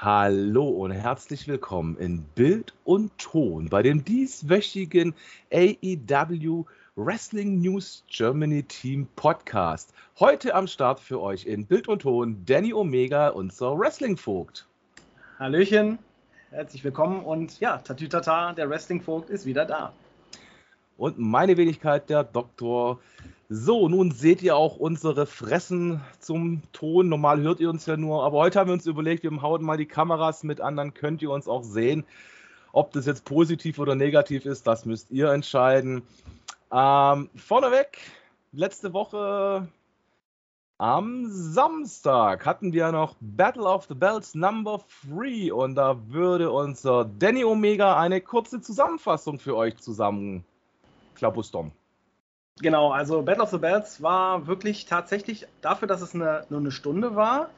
Hallo und herzlich willkommen in Bild und Ton bei dem dieswöchigen AEW Wrestling News Germany Team Podcast. Heute am Start für euch in Bild und Ton Danny Omega, unser Wrestling-Vogt. Hallöchen, herzlich willkommen und ja, Tatütata, der Wrestling-Vogt ist wieder da. Und meine Wenigkeit, der Doktor so, nun seht ihr auch unsere Fressen zum Ton. Normal hört ihr uns ja nur, aber heute haben wir uns überlegt, wir hauen mal die Kameras mit an, dann könnt ihr uns auch sehen. Ob das jetzt positiv oder negativ ist, das müsst ihr entscheiden. Ähm, vorneweg, letzte Woche am Samstag hatten wir noch Battle of the Bells Number 3 und da würde unser Danny Omega eine kurze Zusammenfassung für euch zusammen klabustern. Genau, also Battle of the Bells war wirklich tatsächlich dafür, dass es eine, nur eine Stunde war,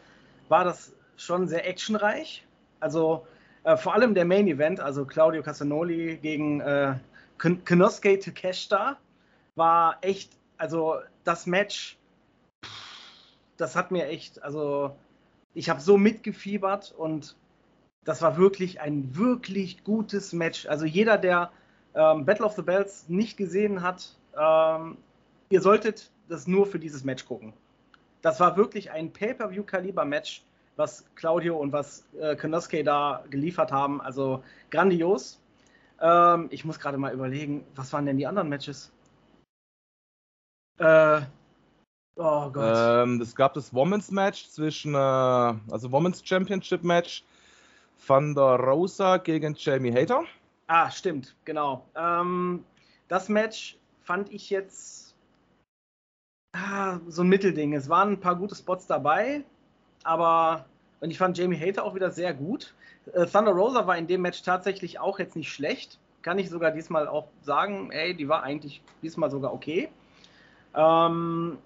war das schon sehr actionreich. Also äh, vor allem der Main Event, also Claudio Casanoli gegen äh, Konosuke Takeshita, war echt, also das Match, das hat mir echt, also ich habe so mitgefiebert und das war wirklich ein wirklich gutes Match. Also jeder, der ähm, Battle of the Bells nicht gesehen hat, ähm, ihr solltet das nur für dieses Match gucken. Das war wirklich ein Pay-Per-View-Kaliber-Match, was Claudio und was äh, Konosuke da geliefert haben. Also grandios. Ähm, ich muss gerade mal überlegen, was waren denn die anderen Matches? Äh, oh Gott. Ähm, es gab das Women's Match zwischen, äh, also Women's Championship Match von der Rosa gegen Jamie Hater. Ah, stimmt, genau. Ähm, das Match fand ich jetzt ah, so ein Mittelding. Es waren ein paar gute Spots dabei, aber und ich fand Jamie Hater auch wieder sehr gut. Äh, Thunder Rosa war in dem Match tatsächlich auch jetzt nicht schlecht. Kann ich sogar diesmal auch sagen, ey, die war eigentlich diesmal sogar okay. Ähm,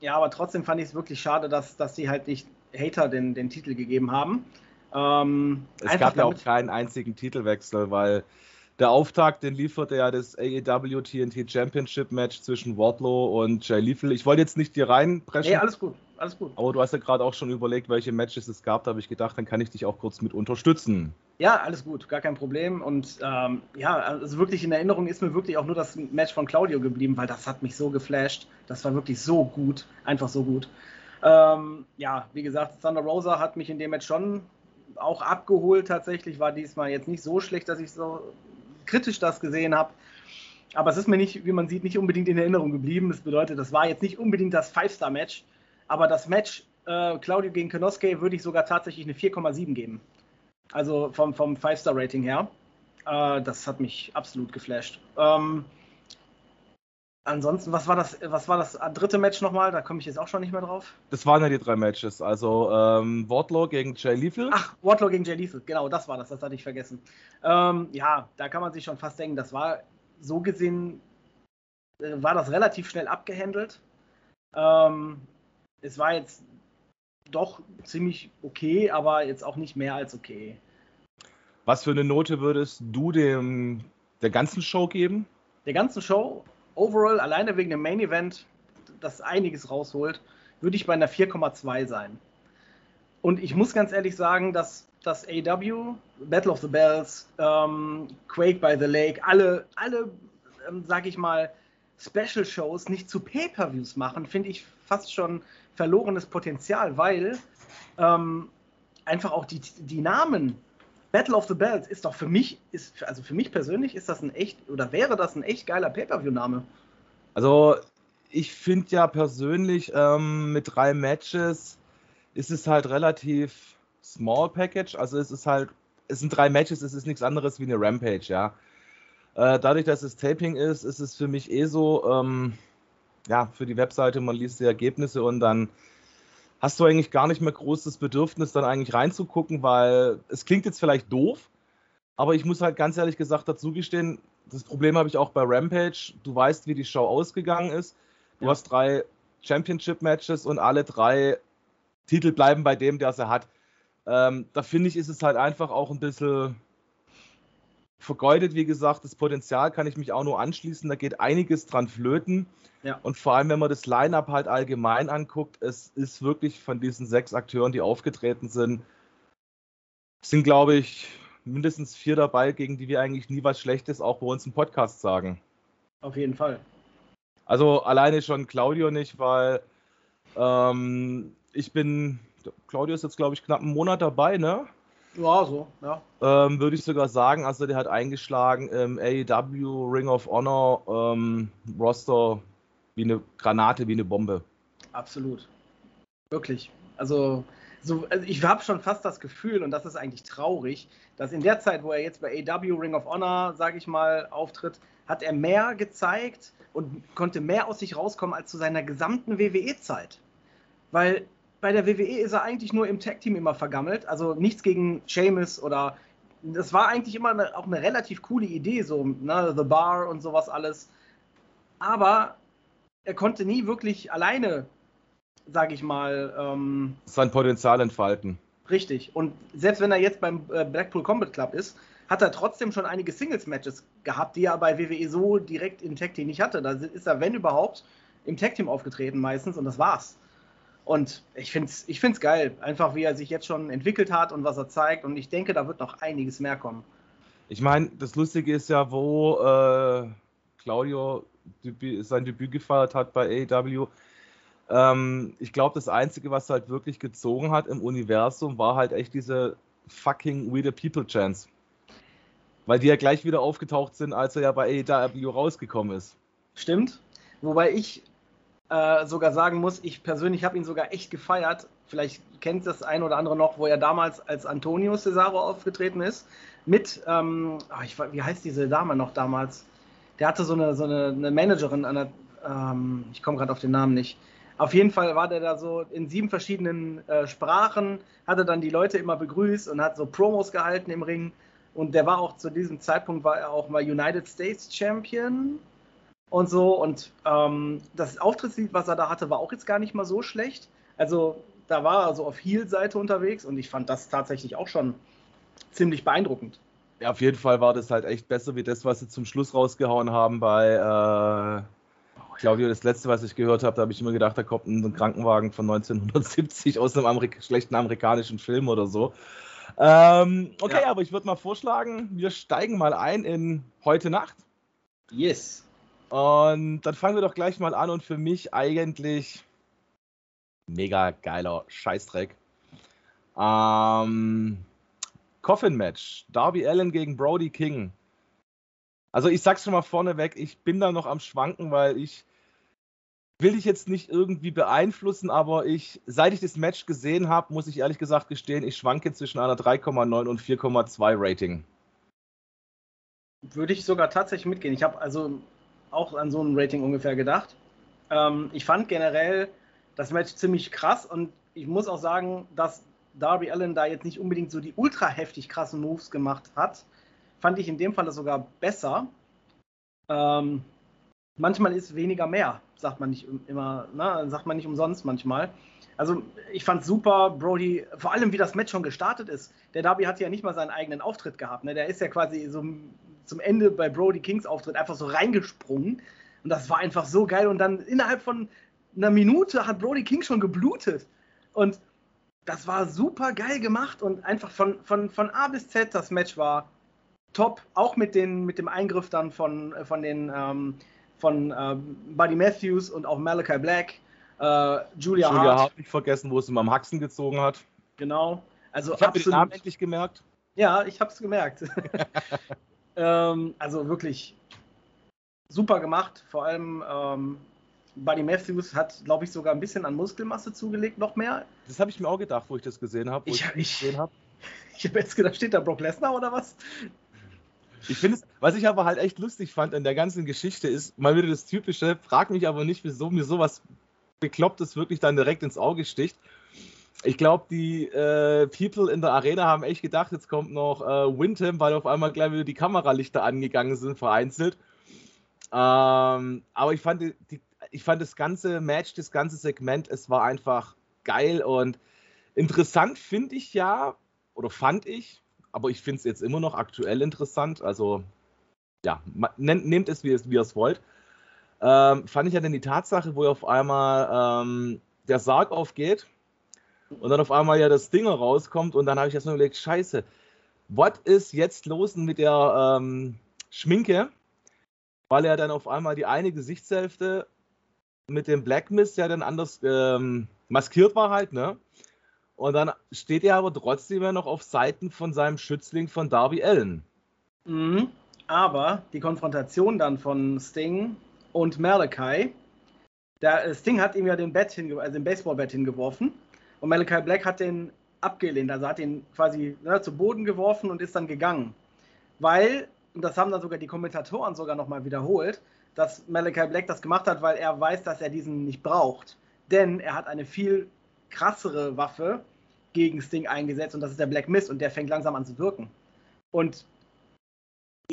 ja, aber trotzdem fand ich es wirklich schade, dass, dass sie halt nicht Hater den, den Titel gegeben haben. Ähm, es gab ja auch keinen einzigen Titelwechsel, weil der Auftakt, den lieferte ja das AEW TNT Championship Match zwischen Wardlow und Jay Lethal. Ich wollte jetzt nicht dir reinpreschen. Nee, alles gut, alles gut. Aber du hast ja gerade auch schon überlegt, welche Matches es gab. Da habe ich gedacht, dann kann ich dich auch kurz mit unterstützen. Ja, alles gut, gar kein Problem. Und ähm, ja, also wirklich in Erinnerung ist mir wirklich auch nur das Match von Claudio geblieben, weil das hat mich so geflasht. Das war wirklich so gut, einfach so gut. Ähm, ja, wie gesagt, Thunder Rosa hat mich in dem Match schon auch abgeholt tatsächlich. War diesmal jetzt nicht so schlecht, dass ich so kritisch das gesehen habe. Aber es ist mir nicht, wie man sieht, nicht unbedingt in Erinnerung geblieben. Das bedeutet, das war jetzt nicht unbedingt das Five-Star-Match, aber das Match äh, Claudio gegen Konosuke würde ich sogar tatsächlich eine 4,7 geben. Also vom, vom Five-Star-Rating her. Äh, das hat mich absolut geflasht. Ähm, Ansonsten, was war das, was war das dritte Match nochmal? Da komme ich jetzt auch schon nicht mehr drauf. Das waren ja die drei Matches. Also ähm, Wardlow gegen Jay Lethal. Ach, Wardlow gegen Jay Lethal, genau, das war das, das hatte ich vergessen. Ähm, ja, da kann man sich schon fast denken, das war so gesehen, äh, war das relativ schnell abgehandelt. Ähm, es war jetzt doch ziemlich okay, aber jetzt auch nicht mehr als okay. Was für eine Note würdest du dem der ganzen Show geben? Der ganzen Show overall, alleine wegen dem Main Event, das einiges rausholt, würde ich bei einer 4,2 sein. Und ich muss ganz ehrlich sagen, dass das AW, Battle of the Bells, ähm, Quake by the Lake, alle, alle ähm, sag ich mal, Special Shows nicht zu Pay-per-Views machen, finde ich fast schon verlorenes Potenzial, weil ähm, einfach auch die, die Namen Battle of the Bells ist doch für mich, ist, also für mich persönlich ist das ein echt, oder wäre das ein echt geiler Pay-Per-View-Name. Also, ich finde ja persönlich, ähm, mit drei Matches ist es halt relativ small Package. Also, es ist halt, es sind drei Matches, es ist nichts anderes wie eine Rampage, ja. Äh, dadurch, dass es Taping ist, ist es für mich eh so, ähm, ja, für die Webseite, man liest die Ergebnisse und dann hast du eigentlich gar nicht mehr großes Bedürfnis, dann eigentlich reinzugucken, weil es klingt jetzt vielleicht doof, aber ich muss halt ganz ehrlich gesagt dazu gestehen, das Problem habe ich auch bei Rampage. Du weißt, wie die Show ausgegangen ist. Du ja. hast drei Championship-Matches und alle drei Titel bleiben bei dem, der sie hat. Ähm, da finde ich, ist es halt einfach auch ein bisschen vergeudet, wie gesagt. Das Potenzial kann ich mich auch nur anschließen. Da geht einiges dran flöten. Ja. Und vor allem, wenn man das Line-Up halt allgemein anguckt, es ist wirklich von diesen sechs Akteuren, die aufgetreten sind, sind, glaube ich, mindestens vier dabei, gegen die wir eigentlich nie was Schlechtes auch bei uns im Podcast sagen. Auf jeden Fall. Also alleine schon Claudio nicht, weil ähm, ich bin, Claudio ist jetzt, glaube ich, knapp einen Monat dabei, ne? Ja, so, ja. Ähm, Würde ich sogar sagen, also der hat eingeschlagen im AEW Ring of Honor ähm, Roster wie eine Granate, wie eine Bombe. Absolut. Wirklich. Also, so, also ich habe schon fast das Gefühl, und das ist eigentlich traurig, dass in der Zeit, wo er jetzt bei AEW Ring of Honor, sage ich mal, auftritt, hat er mehr gezeigt und konnte mehr aus sich rauskommen als zu seiner gesamten WWE-Zeit. Weil bei der WWE ist er eigentlich nur im Tag-Team immer vergammelt. Also nichts gegen Seamus oder. Das war eigentlich immer eine, auch eine relativ coole Idee, so ne, The Bar und sowas alles. Aber er konnte nie wirklich alleine, sage ich mal, ähm, sein Potenzial entfalten. Richtig. Und selbst wenn er jetzt beim äh, Blackpool Combat Club ist, hat er trotzdem schon einige Singles-Matches gehabt, die er bei WWE so direkt im Tag Team nicht hatte. Da ist er, wenn überhaupt, im Tag Team aufgetreten meistens und das war's. Und ich finde es ich find's geil, einfach wie er sich jetzt schon entwickelt hat und was er zeigt. Und ich denke, da wird noch einiges mehr kommen. Ich meine, das Lustige ist ja, wo äh, Claudio sein Debüt gefeiert hat bei AEW. Ähm, ich glaube, das Einzige, was halt wirklich gezogen hat im Universum, war halt echt diese fucking We the People Chance. Weil die ja gleich wieder aufgetaucht sind, als er ja bei AEW rausgekommen ist. Stimmt. Wobei ich äh, sogar sagen muss, ich persönlich habe ihn sogar echt gefeiert. Vielleicht kennt das ein oder andere noch, wo er damals als Antonio Cesaro aufgetreten ist. Mit, ähm, oh, ich, wie heißt diese Dame noch damals? Der hatte so eine, so eine, eine Managerin, eine, ähm, ich komme gerade auf den Namen nicht. Auf jeden Fall war der da so in sieben verschiedenen äh, Sprachen, hatte dann die Leute immer begrüßt und hat so Promos gehalten im Ring. Und der war auch zu diesem Zeitpunkt war er auch mal United States Champion und so. Und ähm, das Auftrittslied, was er da hatte, war auch jetzt gar nicht mal so schlecht. Also da war er so auf Heel-Seite unterwegs und ich fand das tatsächlich auch schon ziemlich beeindruckend. Ja, auf jeden Fall war das halt echt besser wie das, was sie zum Schluss rausgehauen haben bei äh, Claudio. Das letzte, was ich gehört habe, da habe ich immer gedacht, da kommt ein Krankenwagen von 1970 aus einem Amerik schlechten amerikanischen Film oder so. Ähm, okay, ja. aber ich würde mal vorschlagen, wir steigen mal ein in heute Nacht. Yes. Und dann fangen wir doch gleich mal an und für mich eigentlich mega geiler Scheißdreck. Ähm, Coffin Match. Darby Allen gegen Brody King. Also ich sag's schon mal vorneweg, ich bin da noch am Schwanken, weil ich will dich jetzt nicht irgendwie beeinflussen, aber ich, seit ich das Match gesehen habe, muss ich ehrlich gesagt gestehen, ich schwanke zwischen einer 3,9 und 4,2 Rating. Würde ich sogar tatsächlich mitgehen. Ich habe also auch an so ein Rating ungefähr gedacht. Ähm, ich fand generell das Match ziemlich krass und ich muss auch sagen, dass Darby Allen da jetzt nicht unbedingt so die ultra heftig krassen Moves gemacht hat. Fand ich in dem Fall sogar besser. Ähm, manchmal ist weniger mehr, sagt man nicht immer, ne? sagt man nicht umsonst manchmal. Also ich fand super, Brody, vor allem wie das Match schon gestartet ist. Der Darby hat ja nicht mal seinen eigenen Auftritt gehabt. Ne? Der ist ja quasi so zum Ende bei Brody Kings Auftritt einfach so reingesprungen. Und das war einfach so geil. Und dann innerhalb von einer Minute hat Brody King schon geblutet. Und das war super geil gemacht und einfach von, von, von A bis Z das Match war top. Auch mit, den, mit dem Eingriff dann von, von den ähm, von äh, Buddy Matthews und auch Malachi Black. Äh, Julia, Julia Hart. Hart nicht vergessen, wo es ihm am Haxen gezogen hat. Genau. Also ich habe den Namen endlich gemerkt. Ja, ich habe es gemerkt. Ähm, also wirklich super gemacht. Vor allem ähm, Buddy Matthews hat, glaube ich, sogar ein bisschen an Muskelmasse zugelegt, noch mehr. Das habe ich mir auch gedacht, wo ich das gesehen habe. Ich, ich, ich, hab. ich habe jetzt gedacht, steht da Brock Lesnar oder was? Ich finde es, was ich aber halt echt lustig fand in der ganzen Geschichte ist, mal wieder das Typische, frag mich aber nicht, wieso mir sowas Beklopptes wirklich dann direkt ins Auge sticht ich glaube, die äh, People in der Arena haben echt gedacht, jetzt kommt noch äh, Windham, weil auf einmal gleich wieder die Kameralichter angegangen sind, vereinzelt. Ähm, aber ich fand, die, ich fand das ganze Match, das ganze Segment, es war einfach geil und interessant finde ich ja, oder fand ich, aber ich finde es jetzt immer noch aktuell interessant. Also, ja, nehmt es, wie, es, wie ihr es wollt. Ähm, fand ich ja dann die Tatsache, wo auf einmal ähm, der Sarg aufgeht Und dann auf einmal ja das Ding rauskommt und dann habe ich erst mal überlegt, scheiße, was ist jetzt los mit der ähm, Schminke? Weil er dann auf einmal die eine Gesichtshälfte mit dem Black Mist ja dann anders ähm, maskiert war halt, ne? Und dann steht er aber trotzdem ja noch auf Seiten von seinem Schützling von Darby Allen. Mhm. Aber die Konfrontation dann von Sting und Malachi, der äh, Sting hat ihm ja den Bett hinge also den Baseballbett hingeworfen und Malachi Black hat den abgelehnt, also hat ihn quasi ne, zu Boden geworfen und ist dann gegangen. Weil, und das haben dann sogar die Kommentatoren sogar nochmal wiederholt, dass Malachi Black das gemacht hat, weil er weiß, dass er diesen nicht braucht. Denn er hat eine viel krassere Waffe gegen Sting eingesetzt und das ist der Black Mist und der fängt langsam an zu wirken. Und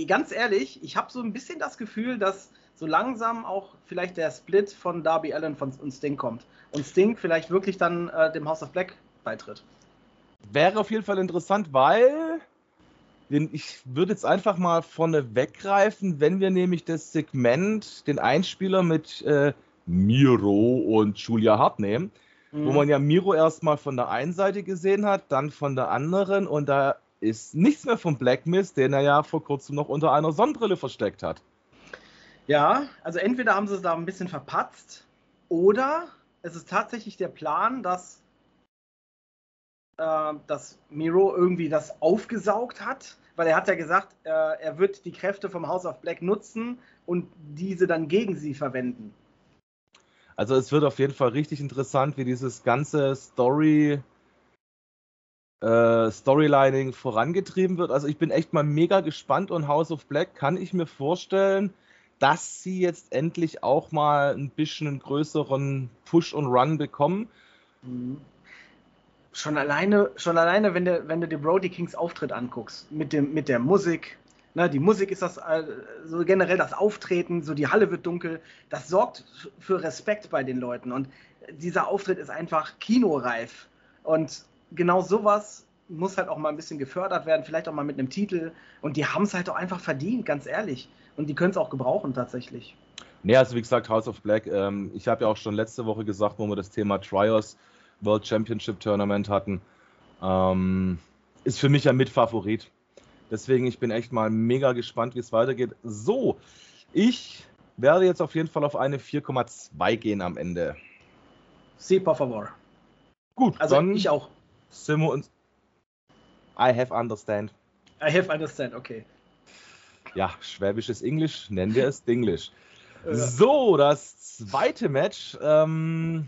ganz ehrlich, ich habe so ein bisschen das Gefühl, dass so langsam auch vielleicht der Split von Darby Allen von, und Sting kommt. Und Sting vielleicht wirklich dann äh, dem House of Black beitritt. Wäre auf jeden Fall interessant, weil ich würde jetzt einfach mal vorne weggreifen, wenn wir nämlich das Segment, den Einspieler mit äh, Miro und Julia Hart nehmen, mhm. wo man ja Miro erstmal von der einen Seite gesehen hat, dann von der anderen und da ist nichts mehr vom Black Mist, den er ja vor kurzem noch unter einer Sonnenbrille versteckt hat. Ja, also entweder haben sie es da ein bisschen verpatzt oder es ist tatsächlich der Plan, dass äh, dass Miro irgendwie das aufgesaugt hat, weil er hat ja gesagt, äh, er wird die Kräfte vom House of Black nutzen und diese dann gegen sie verwenden. Also es wird auf jeden Fall richtig interessant, wie dieses ganze Story äh, Storylining vorangetrieben wird. Also ich bin echt mal mega gespannt und House of Black kann ich mir vorstellen, dass sie jetzt endlich auch mal ein bisschen einen größeren Push und Run bekommen. Mhm. Schon alleine, schon alleine, wenn du, wenn du dir Brody Kings Auftritt anguckst, mit, dem, mit der Musik, ne, die Musik ist das, äh, so generell das Auftreten, so die Halle wird dunkel, das sorgt für Respekt bei den Leuten. Und dieser Auftritt ist einfach kinoreif. Und genau sowas muss halt auch mal ein bisschen gefördert werden, vielleicht auch mal mit einem Titel. Und die haben es halt auch einfach verdient, ganz ehrlich und die können es auch gebrauchen tatsächlich. Nee, also wie gesagt, House of Black, ähm, ich habe ja auch schon letzte Woche gesagt, wo wir das Thema Trios World Championship Tournament hatten. Ähm, ist für mich ein Mitfavorit. Deswegen, ich bin echt mal mega gespannt, wie es weitergeht. So, ich werde jetzt auf jeden Fall auf eine 4,2 gehen am Ende. Sí, por favor. Gut, also dann ich auch. Simo und I have understand. I have understand, okay. Ja, schwäbisches Englisch, nennen wir es Dinglish. So, das zweite Match. Ähm,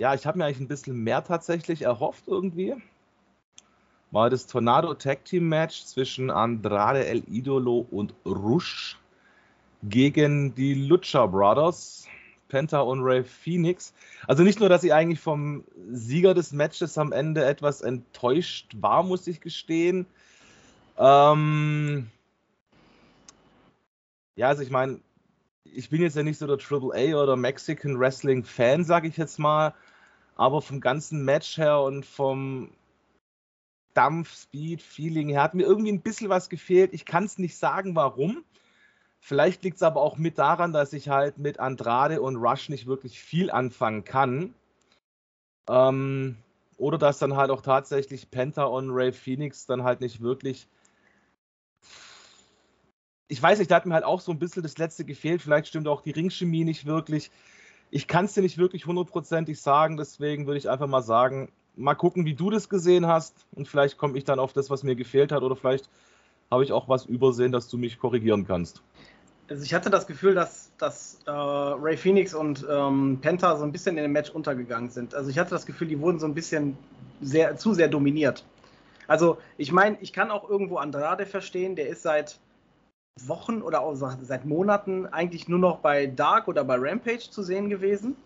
ja, ich habe mir eigentlich ein bisschen mehr tatsächlich erhofft irgendwie. War das Tornado Tag Team Match zwischen Andrade El Idolo und Rush gegen die Lucha Brothers, Penta und Ray Phoenix. Also nicht nur, dass ich eigentlich vom Sieger des Matches am Ende etwas enttäuscht war, muss ich gestehen. Ähm ja, also ich meine, ich bin jetzt ja nicht so der Triple A oder Mexican Wrestling Fan, sage ich jetzt mal. Aber vom ganzen Match her und vom Dampf, Speed, Feeling her hat mir irgendwie ein bisschen was gefehlt. Ich kann es nicht sagen, warum. Vielleicht liegt es aber auch mit daran, dass ich halt mit Andrade und Rush nicht wirklich viel anfangen kann. Ähm, oder dass dann halt auch tatsächlich Penta und Ray Phoenix dann halt nicht wirklich. Ich weiß nicht, da hat mir halt auch so ein bisschen das letzte gefehlt. Vielleicht stimmt auch die Ringchemie nicht wirklich ich kann es dir nicht wirklich hundertprozentig sagen, deswegen würde ich einfach mal sagen, mal gucken, wie du das gesehen hast und vielleicht komme ich dann auf das, was mir gefehlt hat oder vielleicht habe ich auch was übersehen, dass du mich korrigieren kannst. Also ich hatte das Gefühl, dass, dass äh, Ray Phoenix und ähm, Penta so ein bisschen in dem Match untergegangen sind. Also ich hatte das Gefühl, die wurden so ein bisschen sehr, zu sehr dominiert. Also ich meine, ich kann auch irgendwo Andrade verstehen, der ist seit Wochen oder auch seit Monaten eigentlich nur noch bei Dark oder bei Rampage zu sehen gewesen.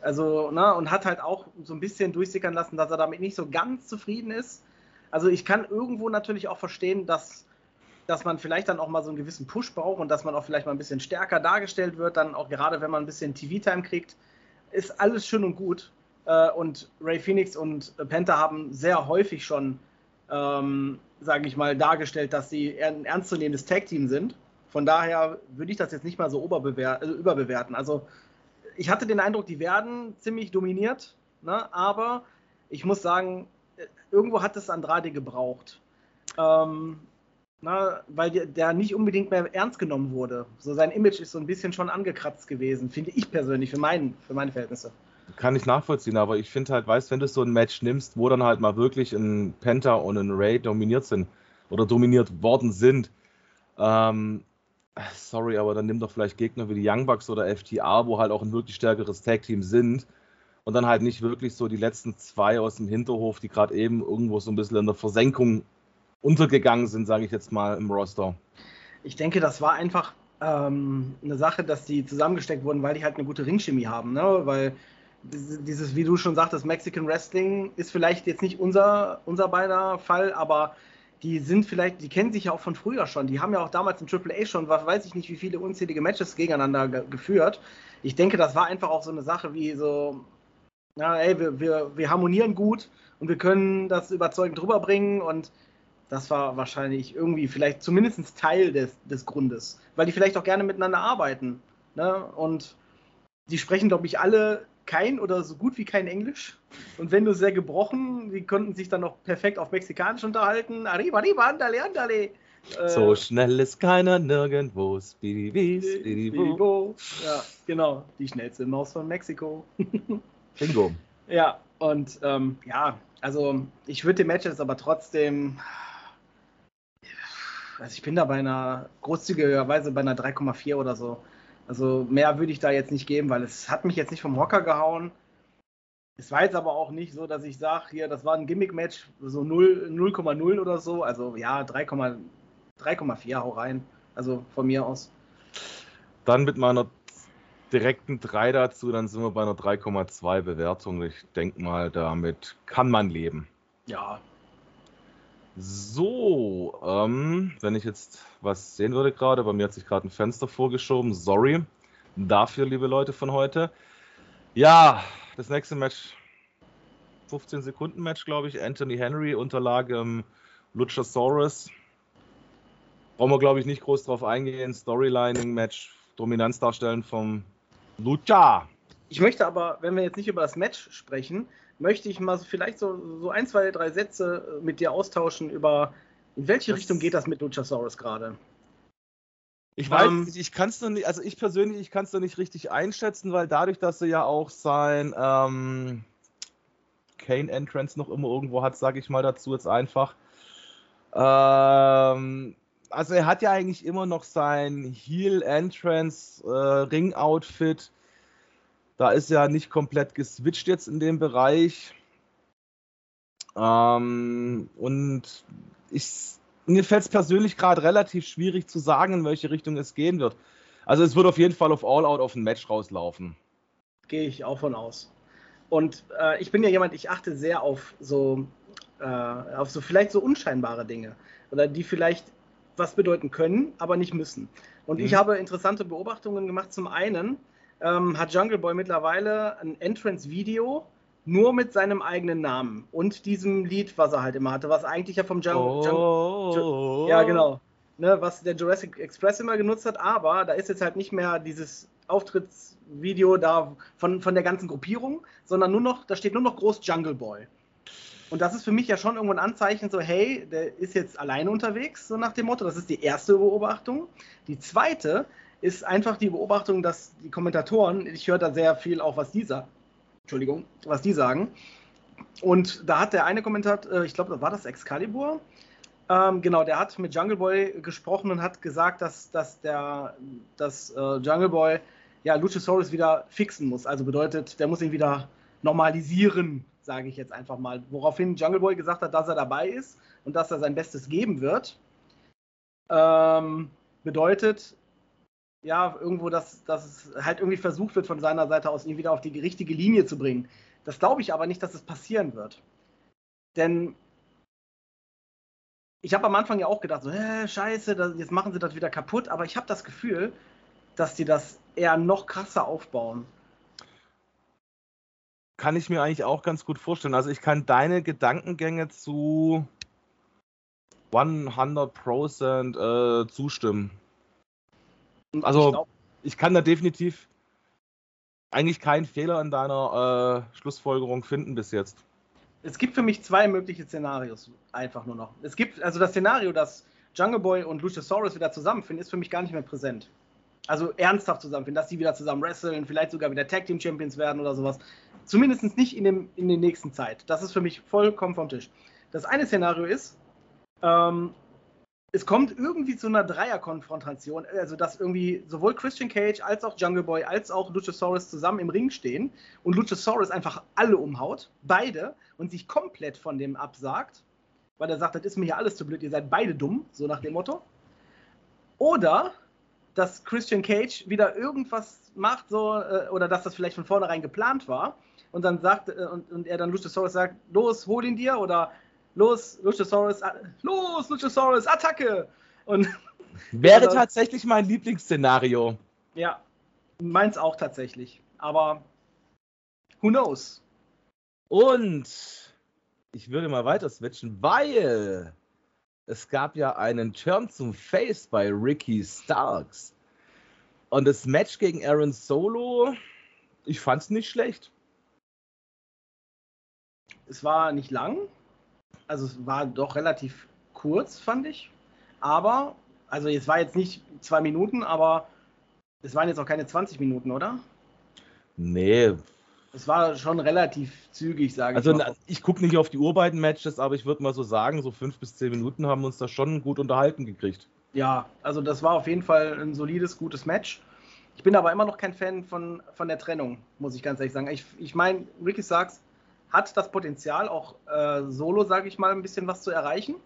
Also, ne, und hat halt auch so ein bisschen durchsickern lassen, dass er damit nicht so ganz zufrieden ist. Also ich kann irgendwo natürlich auch verstehen, dass, dass man vielleicht dann auch mal so einen gewissen Push braucht und dass man auch vielleicht mal ein bisschen stärker dargestellt wird, dann auch gerade wenn man ein bisschen TV-Time kriegt, ist alles schön und gut. Äh, und Ray Phoenix und Penta haben sehr häufig schon ähm, sage ich mal, dargestellt, dass sie ein ernstzunehmendes Tag-Team sind. Von daher würde ich das jetzt nicht mal so also überbewerten. Also ich hatte den Eindruck, die werden ziemlich dominiert ne? aber ich muss sagen, irgendwo hat es Andrade gebraucht. Ähm, na, weil der, der, nicht unbedingt mehr ernst genommen wurde. So sein Image ist so ein bisschen schon angekratzt gewesen, finde ich persönlich, für, mein, für meine Verhältnisse. Kann ich nachvollziehen, aber ich finde halt, weißt wenn du so ein Match nimmst, wo dann halt mal wirklich ein Penta und ein Ray dominiert sind oder dominiert worden sind, ähm, sorry, aber dann nimm doch vielleicht Gegner wie die Young Bucks oder FTA, wo halt auch ein wirklich stärkeres Tag-Team sind und dann halt nicht wirklich so die letzten zwei aus dem Hinterhof, die gerade eben irgendwo so ein bisschen in der Versenkung untergegangen sind, sage ich jetzt mal im Roster. Ich denke, das war einfach ähm, eine Sache, dass die zusammengesteckt wurden, weil die halt eine gute Ringchemie haben, ne? Weil dieses, wie du schon sagtest, Mexican Wrestling ist vielleicht jetzt nicht unser, unser beider Fall, aber die sind vielleicht, die kennen sich ja auch von früher schon. Die haben ja auch damals im AAA schon, weiß ich nicht, wie viele unzählige Matches gegeneinander ge geführt. Ich denke, das war einfach auch so eine Sache wie so, na, ey, wir, wir, wir harmonieren gut und wir können das überzeugend rüberbringen und das war wahrscheinlich irgendwie vielleicht zumindest Teil des, des Grundes, weil die vielleicht auch gerne miteinander arbeiten. Ne? Und die sprechen, glaube ich, alle kein oder so gut wie kein Englisch. Und wenn du sehr gebrochen, die konnten sich dann noch perfekt auf Mexikanisch unterhalten. Arriba, arriba, andale, andale. Äh, so schnell ist keiner nirgendwo. Speedy, speedy, Ja, genau. Die schnellste Maus von Mexiko. Bingo. Ja, und ähm, ja, also ich würde dem Match jetzt aber trotzdem also ich bin da bei einer großzügigerweise bei einer 3,4 oder so. Also mehr würde ich da jetzt nicht geben, weil es hat mich jetzt nicht vom Hocker gehauen. Es war jetzt aber auch nicht so, dass ich sage, hier, das war ein Gimmick-Match, so 0,0 oder so. Also ja, 3,4 hau rein. Also von mir aus. Dann mit meiner direkten 3 dazu, dann sind wir bei einer 3,2 Bewertung. Ich denke mal, damit kann man leben. Ja, so, ähm, wenn ich jetzt was sehen würde gerade, bei mir hat sich gerade ein Fenster vorgeschoben. Sorry dafür, liebe Leute von heute. Ja, das nächste Match, 15 Sekunden Match, glaube ich. Anthony Henry, Unterlage ähm, Luchasaurus. Brauchen wir, glaube ich, nicht groß drauf eingehen. Storylining-Match, Dominanz darstellen vom Lucha. Ich möchte aber, wenn wir jetzt nicht über das Match sprechen, möchte ich mal vielleicht so, so ein, zwei, drei Sätze äh, mit dir austauschen über, in welche das Richtung geht das mit Luchasaurus gerade? Ich weiß um, nicht, ich kann es noch nicht, also ich persönlich, ich kann es noch nicht richtig einschätzen, weil dadurch, dass er ja auch sein ähm, Kane-Entrance noch immer irgendwo hat, sage ich mal dazu jetzt einfach. Ähm, also er hat ja eigentlich immer noch sein Heel-Entrance, äh, Ring-Outfit da ist ja nicht komplett geswitcht jetzt in dem Bereich. Ähm, und ich, mir fällt es persönlich gerade relativ schwierig zu sagen, in welche Richtung es gehen wird. Also es wird auf jeden Fall auf All Out auf ein Match rauslaufen. Gehe ich auch von aus. Und äh, ich bin ja jemand, ich achte sehr auf so, äh, auf so vielleicht so unscheinbare Dinge. Oder die vielleicht was bedeuten können, aber nicht müssen. Und mhm. ich habe interessante Beobachtungen gemacht. Zum einen, ähm, hat Jungle Boy mittlerweile ein Entrance-Video nur mit seinem eigenen Namen und diesem Lied, was er halt immer hatte, was eigentlich ja vom Jungle. Oh. ja, genau. Ne, was der Jurassic Express immer genutzt hat, aber da ist jetzt halt nicht mehr dieses Auftrittsvideo da von, von der ganzen Gruppierung, sondern nur noch, da steht nur noch groß Jungle Boy. Und das ist für mich ja schon irgendwo ein Anzeichen, so, hey, der ist jetzt alleine unterwegs, so nach dem Motto. Das ist die erste Beobachtung. Die zweite ist einfach die Beobachtung, dass die Kommentatoren, ich höre da sehr viel auch, was die sagen, Entschuldigung, was die sagen. Und da hat der eine Kommentator, äh, ich glaube, war das Excalibur, ähm, genau, der hat mit Jungle Boy gesprochen und hat gesagt, dass, dass der dass, äh, Jungle Boy ja Luchasaurus wieder fixen muss. Also bedeutet, der muss ihn wieder normalisieren, sage ich jetzt einfach mal. Woraufhin Jungle Boy gesagt hat, dass er dabei ist und dass er sein Bestes geben wird. Ähm, bedeutet, ja, irgendwo, dass, dass es halt irgendwie versucht wird, von seiner Seite aus ihn wieder auf die richtige Linie zu bringen. Das glaube ich aber nicht, dass es passieren wird. Denn ich habe am Anfang ja auch gedacht, so, äh, scheiße, das, jetzt machen sie das wieder kaputt, aber ich habe das Gefühl, dass die das eher noch krasser aufbauen. Kann ich mir eigentlich auch ganz gut vorstellen. Also ich kann deine Gedankengänge zu 100% äh, zustimmen. Also ich, glaub, ich, kann da definitiv eigentlich keinen Fehler in deiner äh, Schlussfolgerung finden bis jetzt. Es gibt für mich zwei mögliche Szenarios, einfach nur noch. Es gibt, also das Szenario, dass Jungle Boy und Luchasaurus wieder zusammenfinden, ist für mich gar nicht mehr präsent. Also ernsthaft zusammenfinden, dass sie wieder zusammen wresteln, vielleicht sogar wieder Tag Team Champions werden oder sowas. Zumindest nicht in, dem, in der nächsten Zeit. Das ist für mich vollkommen vom Tisch. Das eine Szenario ist, ähm, es kommt irgendwie zu einer Dreierkonfrontation, also dass irgendwie sowohl Christian Cage als auch Jungle Boy als auch Luchasaurus zusammen im Ring stehen und Luchasaurus einfach alle umhaut, beide, und sich komplett von dem absagt, weil er sagt, das ist mir hier alles zu blöd, ihr seid beide dumm, so nach dem Motto. Oder dass Christian Cage wieder irgendwas macht, so, äh, oder dass das vielleicht von vornherein geplant war und dann sagt, äh, und, und er dann Luchasaurus sagt, los, hol ihn dir, oder los, Luchasaurus, los, Luchasaurus, Attacke! Und Wäre also, tatsächlich mein Lieblingsszenario. Ja, meins auch tatsächlich. Aber who knows? Und ich würde mal weiter switchen, weil es gab ja einen Turn zum Face bei Ricky Starks. Und das Match gegen Aaron Solo, ich fand es nicht schlecht. Es war nicht lang, also es war doch relativ kurz, fand ich. Aber, also es war jetzt nicht zwei Minuten, aber es waren jetzt auch keine 20 Minuten, oder? Nee. Es war schon relativ zügig, sage ich mal. Also ich gucke nicht auf die Uhr beiden Matches, aber ich würde mal so sagen, so fünf bis zehn Minuten haben uns da schon gut unterhalten gekriegt. Ja, also das war auf jeden Fall ein solides, gutes Match. Ich bin aber immer noch kein Fan von, von der Trennung, muss ich ganz ehrlich sagen. Ich, ich meine, Ricky Starks hat das Potenzial, auch äh, solo, sage ich mal, ein bisschen was zu erreichen.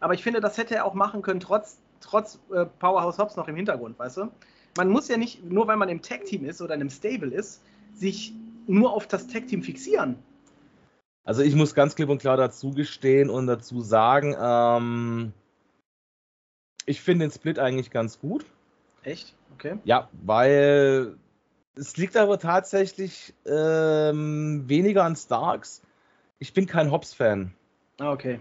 Aber ich finde, das hätte er auch machen können, trotz, trotz äh, Powerhouse Hobbs noch im Hintergrund, weißt du? Man muss ja nicht, nur weil man im Tag-Team ist oder in einem Stable ist, sich nur auf das Tag-Team fixieren. Also ich muss ganz klipp und klar dazu gestehen und dazu sagen, ähm, ich finde den Split eigentlich ganz gut. Echt? Okay. Ja, weil es liegt aber tatsächlich ähm, weniger an Starks. Ich bin kein Hobbs-Fan. Ah, okay.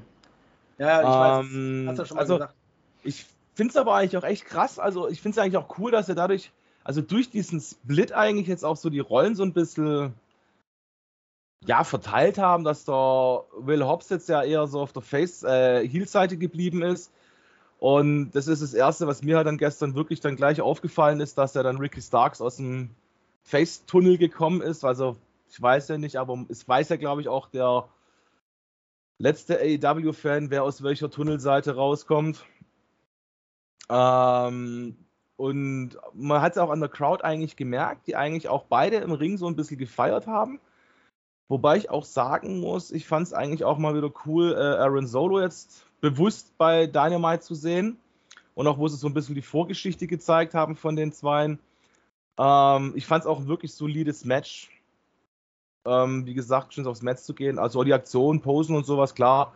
Ja, ich ähm, weiß. Hast du schon mal also, gesagt. Ich finde es aber eigentlich auch echt krass. Also, ich finde es eigentlich auch cool, dass er dadurch, also durch diesen Split eigentlich jetzt auch so die Rollen so ein bisschen ja, verteilt haben, dass der Will Hobbs jetzt ja eher so auf der Face-Heel-Seite äh, geblieben ist. Und das ist das Erste, was mir halt dann gestern wirklich dann gleich aufgefallen ist, dass er dann Ricky Starks aus dem Face-Tunnel gekommen ist. Also ich weiß ja nicht, aber es weiß ja, glaube ich, auch der letzte AEW-Fan, wer aus welcher Tunnelseite rauskommt. Ähm, und man hat es auch an der Crowd eigentlich gemerkt, die eigentlich auch beide im Ring so ein bisschen gefeiert haben. Wobei ich auch sagen muss, ich fand es eigentlich auch mal wieder cool, äh, Aaron Solo jetzt bewusst bei Dynamite zu sehen. Und auch wo sie so ein bisschen die Vorgeschichte gezeigt haben von den Zweien. Ähm, ich fand es auch ein wirklich solides Match. Ähm, wie gesagt, schön aufs Match zu gehen. Also die Aktion, Posen und sowas, klar.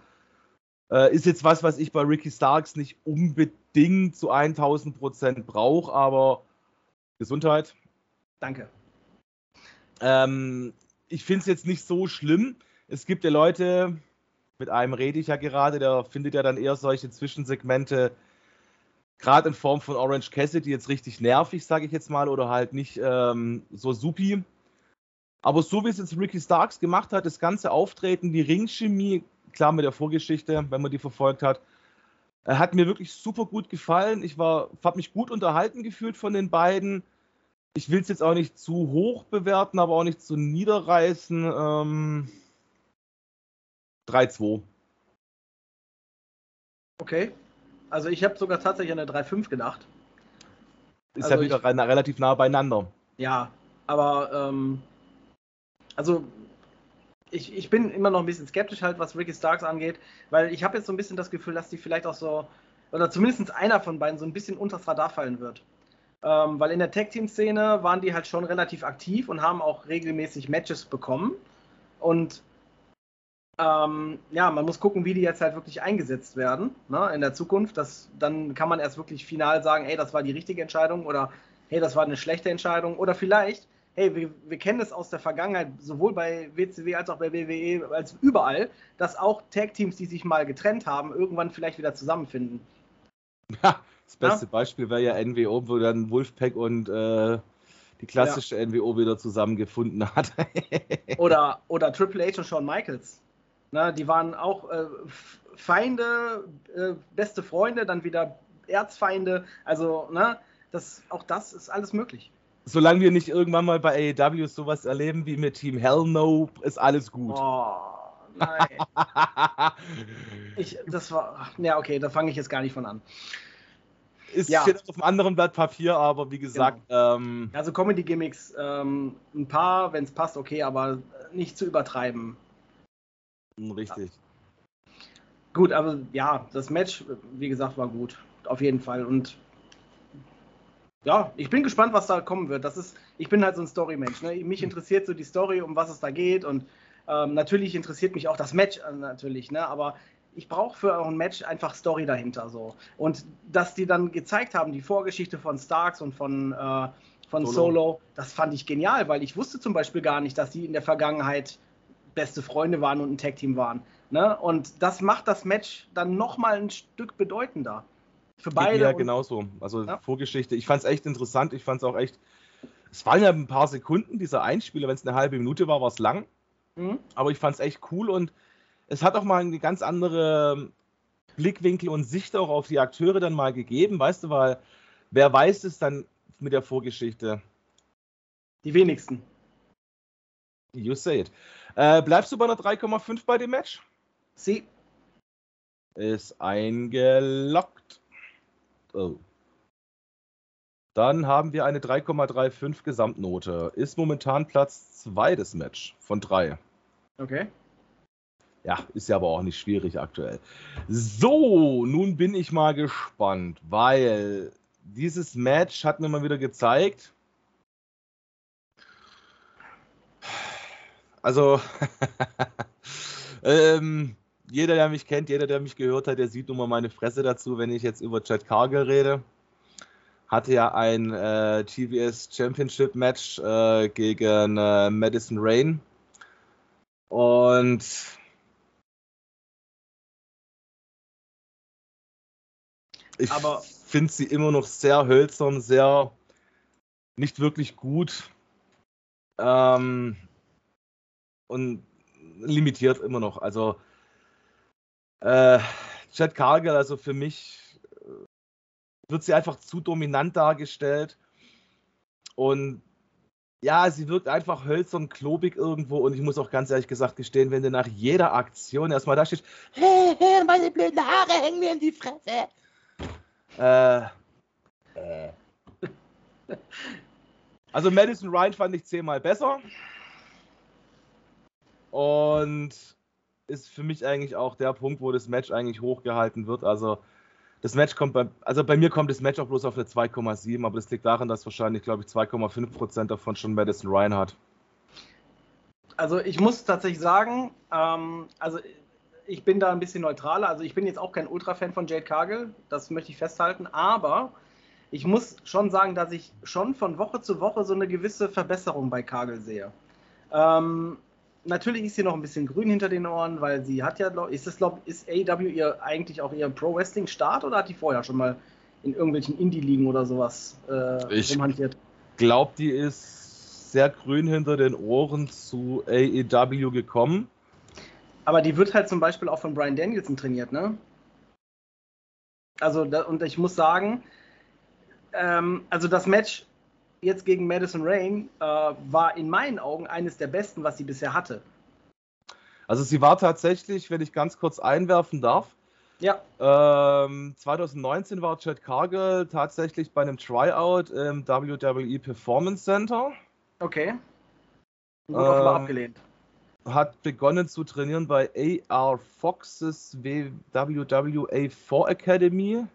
Äh, ist jetzt was, was ich bei Ricky Starks nicht unbedingt zu 1000 Prozent brauche, aber Gesundheit. Danke. Ähm, ich finde es jetzt nicht so schlimm. Es gibt ja Leute, mit einem rede ich ja gerade, der findet ja dann eher solche Zwischensegmente gerade in Form von Orange Cassidy jetzt richtig nervig, sage ich jetzt mal, oder halt nicht ähm, so supi. Aber so wie es jetzt Ricky Starks gemacht hat, das ganze Auftreten, die Ringchemie, klar mit der Vorgeschichte, wenn man die verfolgt hat, äh, hat mir wirklich super gut gefallen. Ich habe mich gut unterhalten gefühlt von den beiden. Ich will es jetzt auch nicht zu hoch bewerten, aber auch nicht zu niederreißen. Ähm, 3-2. Okay. Also ich habe sogar tatsächlich an eine 3,5 gedacht. Ist also ja wieder ich, relativ nah beieinander. Ja, aber ähm, also ich, ich bin immer noch ein bisschen skeptisch halt, was Ricky Starks angeht, weil ich habe jetzt so ein bisschen das Gefühl, dass die vielleicht auch so, oder zumindest einer von beiden so ein bisschen unters Radar fallen wird. Ähm, weil in der Tag-Team-Szene waren die halt schon relativ aktiv und haben auch regelmäßig Matches bekommen. Und ähm, ja, man muss gucken, wie die jetzt halt wirklich eingesetzt werden ne, in der Zukunft. Das, dann kann man erst wirklich final sagen, hey, das war die richtige Entscheidung oder hey, das war eine schlechte Entscheidung. Oder vielleicht, hey, wir, wir kennen es aus der Vergangenheit, sowohl bei WCW als auch bei WWE, als überall, dass auch Tag-Teams, die sich mal getrennt haben, irgendwann vielleicht wieder zusammenfinden. Ja, das beste ja? Beispiel wäre ja NWO, wo dann Wolfpack und äh, die klassische ja. NWO wieder zusammengefunden hat. oder, oder Triple H und Shawn Michaels. Na, die waren auch äh, Feinde, äh, beste Freunde, dann wieder Erzfeinde. Also, ne, das, auch das ist alles möglich. Solange wir nicht irgendwann mal bei AEW sowas erleben wie mit Team Hell No, ist alles gut. Oh, nein. ich, das war, ja, okay, da fange ich jetzt gar nicht von an. Ist ja. steht auf einem anderen Blatt Papier, aber wie gesagt. Genau. Ähm, also Comedy-Gimmicks, ähm, ein paar, wenn es passt, okay, aber nicht zu übertreiben. Richtig. Ja. Gut, aber ja, das Match, wie gesagt, war gut. Auf jeden Fall. Und ja, ich bin gespannt, was da kommen wird. Das ist, ich bin halt so ein Story-Mensch. Ne? Mich interessiert so die Story, um was es da geht. Und ähm, natürlich interessiert mich auch das Match äh, natürlich, ne? Aber ich brauche für ein Match einfach Story dahinter so. Und dass die dann gezeigt haben, die Vorgeschichte von Starks und von, äh, von Solo. Solo. das fand ich genial, weil ich wusste zum Beispiel gar nicht, dass die in der Vergangenheit beste Freunde waren und ein Tag-Team waren. Ne? Und das macht das Match dann nochmal ein Stück bedeutender. Für beide. Ja, genauso. Also ja. Vorgeschichte. Ich fand es echt interessant. Ich fand es auch echt. Es waren ja ein paar Sekunden, dieser Einspieler. Wenn es eine halbe Minute war, war es lang. Mhm. Aber ich fand es echt cool und es hat auch mal eine ganz andere Blickwinkel und Sicht auch auf die Akteure dann mal gegeben, weißt du, weil wer weiß es dann mit der Vorgeschichte? Die wenigsten. You say it. Äh, bleibst du bei einer 3,5 bei dem Match? Sie. Ist eingeloggt. Oh. Dann haben wir eine 3,35 Gesamtnote. Ist momentan Platz 2 des Match von 3. Okay. Ja, ist ja aber auch nicht schwierig aktuell. So, nun bin ich mal gespannt, weil dieses Match hat mir mal wieder gezeigt. Also, ähm, jeder, der mich kennt, jeder, der mich gehört hat, der sieht nun mal meine Fresse dazu, wenn ich jetzt über Chad Cargill rede. Hatte ja ein äh, TVS Championship Match äh, gegen äh, Madison Rain. Und Ich finde sie immer noch sehr hölzern, sehr nicht wirklich gut. Ähm, und limitiert immer noch. Also äh, Chad Cargill, also für mich äh, wird sie einfach zu dominant dargestellt. Und ja, sie wirkt einfach hölzern, klobig irgendwo. Und ich muss auch ganz ehrlich gesagt gestehen, wenn du nach jeder Aktion erstmal da stehst, hey, hey, meine blöden Haare hängen mir in die Fresse. Äh, äh. Also Madison Ryan fand ich zehnmal besser. Und ist für mich eigentlich auch der Punkt, wo das Match eigentlich hochgehalten wird. Also das Match kommt bei, also bei mir kommt das Match auch bloß auf eine 2,7, aber das liegt daran, dass wahrscheinlich, glaube ich, 2,5% davon schon Madison Ryan hat. Also ich muss tatsächlich sagen, ähm, also ich bin da ein bisschen neutraler. Also ich bin jetzt auch kein Ultra-Fan von Jade Cargill, das möchte ich festhalten, aber ich muss schon sagen, dass ich schon von Woche zu Woche so eine gewisse Verbesserung bei Cargill sehe. Ähm, natürlich ist sie noch ein bisschen grün hinter den Ohren, weil sie hat ja, ist das, glaub, ist AEW ihr eigentlich auch ihr Pro-Wrestling-Start oder hat die vorher schon mal in irgendwelchen Indie-Ligen oder sowas äh, ich rumhantiert? Ich glaube, die ist sehr grün hinter den Ohren zu AEW gekommen. Aber die wird halt zum Beispiel auch von Brian Danielson trainiert, ne? Also, da, und ich muss sagen, ähm, also das Match jetzt gegen Madison Rain äh, war in meinen Augen eines der besten, was sie bisher hatte. Also sie war tatsächlich, wenn ich ganz kurz einwerfen darf, ja. Ähm, 2019 war Chad Cargill tatsächlich bei einem Tryout im WWE Performance Center. Okay. Und wurde ähm, offenbar abgelehnt hat begonnen zu trainieren bei AR Foxes WWA 4 Academy.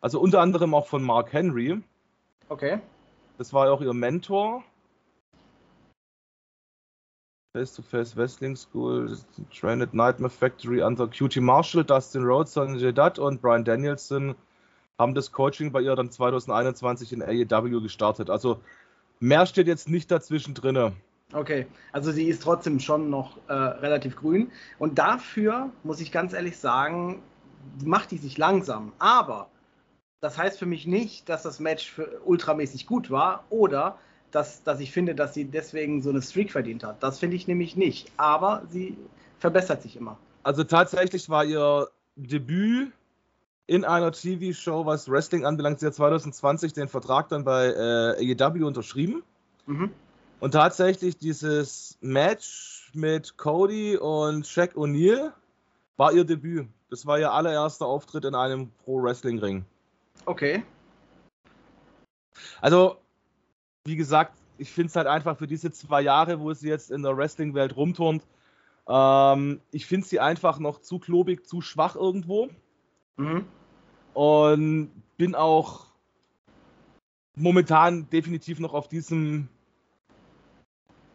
Also unter anderem auch von Mark Henry. Okay. Das war auch ihr Mentor. Face-to-Face Wrestling School, Trained Nightmare Factory under QT Marshall, Dustin Rhodes, Sanjay Dutt und Brian Danielson haben das Coaching bei ihr dann 2021 in AEW gestartet. Also mehr steht jetzt nicht dazwischen drinne. Okay, also sie ist trotzdem schon noch äh, relativ grün. Und dafür, muss ich ganz ehrlich sagen, macht die sich langsam. Aber das heißt für mich nicht, dass das Match ultramäßig gut war oder dass, dass ich finde, dass sie deswegen so eine Streak verdient hat. Das finde ich nämlich nicht. Aber sie verbessert sich immer. Also tatsächlich war ihr Debüt in einer TV-Show, was Wrestling anbelangt, sie hat 2020 den Vertrag dann bei äh, AEW unterschrieben. Mhm. Und tatsächlich dieses Match mit Cody und Shaq O'Neal war ihr Debüt. Das war ihr allererster Auftritt in einem Pro-Wrestling-Ring. Okay. Also, wie gesagt, ich finde es halt einfach für diese zwei Jahre, wo sie jetzt in der Wrestling-Welt rumturnt, ähm, ich finde sie einfach noch zu klobig, zu schwach irgendwo. Mhm. Und bin auch momentan definitiv noch auf diesem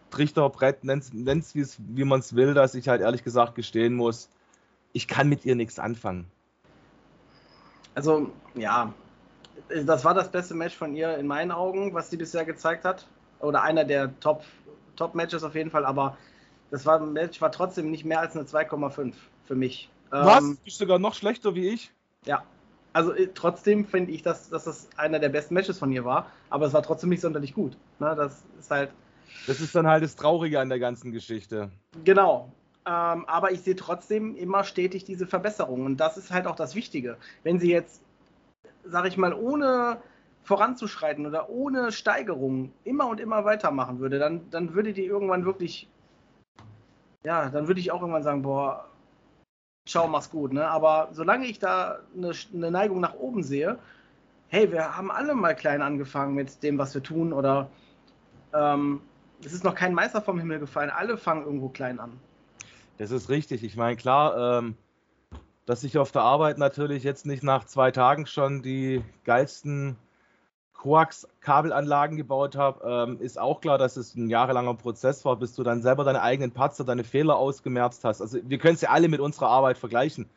Trichterbrett, nennt es wie man es will, dass ich halt ehrlich gesagt gestehen muss, ich kann mit ihr nichts anfangen. Also, ja, das war das beste Match von ihr in meinen Augen, was sie bisher gezeigt hat. Oder einer der Top, Top Matches auf jeden Fall, aber das war, Match war trotzdem nicht mehr als eine 2,5 für mich. Was? Ähm, Bist sogar noch schlechter wie ich? Ja. Also äh, trotzdem finde ich, dass, dass das einer der besten Matches von ihr war, aber es war trotzdem nicht sonderlich gut. Ne? Das ist halt. Das ist dann halt das Traurige an der ganzen Geschichte. Genau. Ähm, aber ich sehe trotzdem immer stetig diese Verbesserung. Und das ist halt auch das Wichtige. Wenn sie jetzt, sag ich mal, ohne voranzuschreiten oder ohne Steigerung immer und immer weitermachen würde, dann, dann würde die irgendwann wirklich ja, dann würde ich auch irgendwann sagen, boah, ciao, mach's gut. Ne? Aber solange ich da eine, eine Neigung nach oben sehe, hey, wir haben alle mal klein angefangen mit dem, was wir tun oder ähm, es ist noch kein Meister vom Himmel gefallen. Alle fangen irgendwo klein an. Das ist richtig. Ich meine, klar, ähm, dass ich auf der Arbeit natürlich jetzt nicht nach zwei Tagen schon die geilsten Koax-Kabelanlagen gebaut habe, ähm, ist auch klar, dass es ein jahrelanger Prozess war, bis du dann selber deine eigenen Patzer, deine Fehler ausgemerzt hast. Also wir können es ja alle mit unserer Arbeit vergleichen.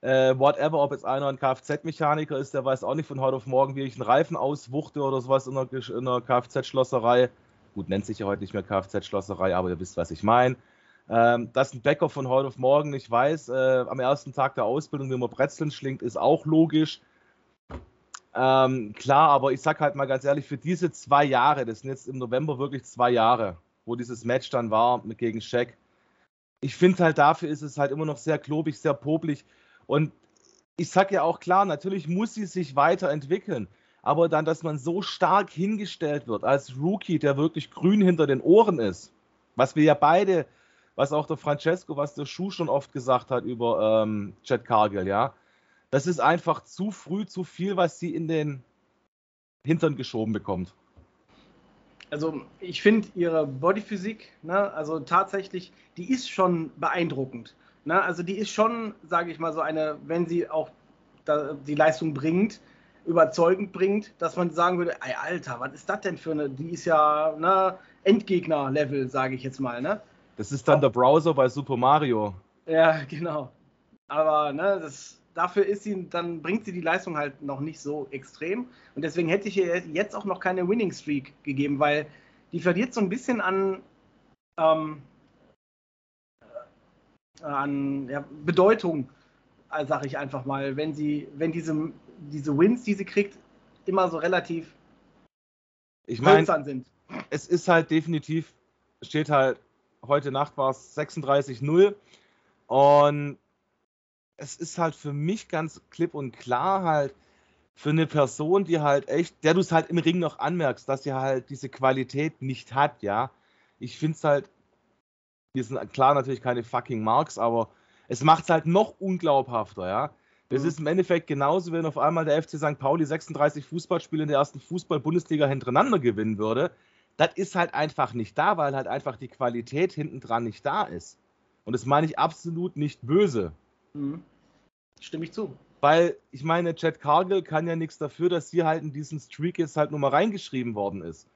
Äh, whatever, ob jetzt einer ein Kfz-Mechaniker ist, der weiß auch nicht von heute auf morgen, wie ich einen Reifen auswuchte oder sowas in einer Kfz-Schlosserei. Gut, nennt sich ja heute nicht mehr Kfz-Schlosserei, aber ihr wisst, was ich meine. Ähm, dass ein Bäcker von heute auf morgen nicht weiß, äh, am ersten Tag der Ausbildung, wie man Brezeln schlingt, ist auch logisch. Ähm, klar, aber ich sag halt mal ganz ehrlich, für diese zwei Jahre, das sind jetzt im November wirklich zwei Jahre, wo dieses Match dann war mit, gegen Shaq, ich finde halt dafür ist es halt immer noch sehr klobig, sehr popelig. Und ich sag ja auch klar, natürlich muss sie sich weiterentwickeln. Aber dann, dass man so stark hingestellt wird als Rookie, der wirklich grün hinter den Ohren ist, was wir ja beide, was auch der Francesco, was der Schuh schon oft gesagt hat über ähm, Chad Cargill, ja, das ist einfach zu früh, zu viel, was sie in den Hintern geschoben bekommt. Also ich finde ihre Bodyphysik, ne, also tatsächlich, die ist schon beeindruckend. Ne? Also die ist schon, sage ich mal, so eine, wenn sie auch die Leistung bringt, überzeugend bringt, dass man sagen würde, ey Alter, was ist das denn für eine, die ist ja ne, Endgegner-Level, sage ich jetzt mal. Ne? Das ist dann der Browser bei Super Mario. Ja, genau. Aber ne, das dafür ist sie, dann bringt sie die Leistung halt noch nicht so extrem. Und deswegen hätte ich ihr jetzt auch noch keine Winning Streak gegeben, weil die verliert so ein bisschen an, ähm, an ja, Bedeutung, äh, sag ich einfach mal, wenn sie, wenn diese, diese Wins, die sie kriegt, immer so relativ ich mein, sind. Es ist halt definitiv, steht halt, heute Nacht war es 36-0 und es ist halt für mich ganz klipp und klar halt für eine Person, die halt echt, der du es halt im Ring noch anmerkst, dass sie halt diese Qualität nicht hat, ja. Ich finde es halt, wir sind klar natürlich keine fucking Marks, aber es macht es halt noch unglaubhafter, ja. Das mhm. ist im Endeffekt genauso, wenn auf einmal der FC St. Pauli 36 Fußballspiele in der ersten Fußball-Bundesliga hintereinander gewinnen würde. Das ist halt einfach nicht da, weil halt einfach die Qualität hinten dran nicht da ist. Und das meine ich absolut nicht böse. Mhm. Stimme ich zu. Weil, ich meine, Chad Cargill kann ja nichts dafür, dass hier halt in diesen Streak jetzt halt nur mal reingeschrieben worden ist.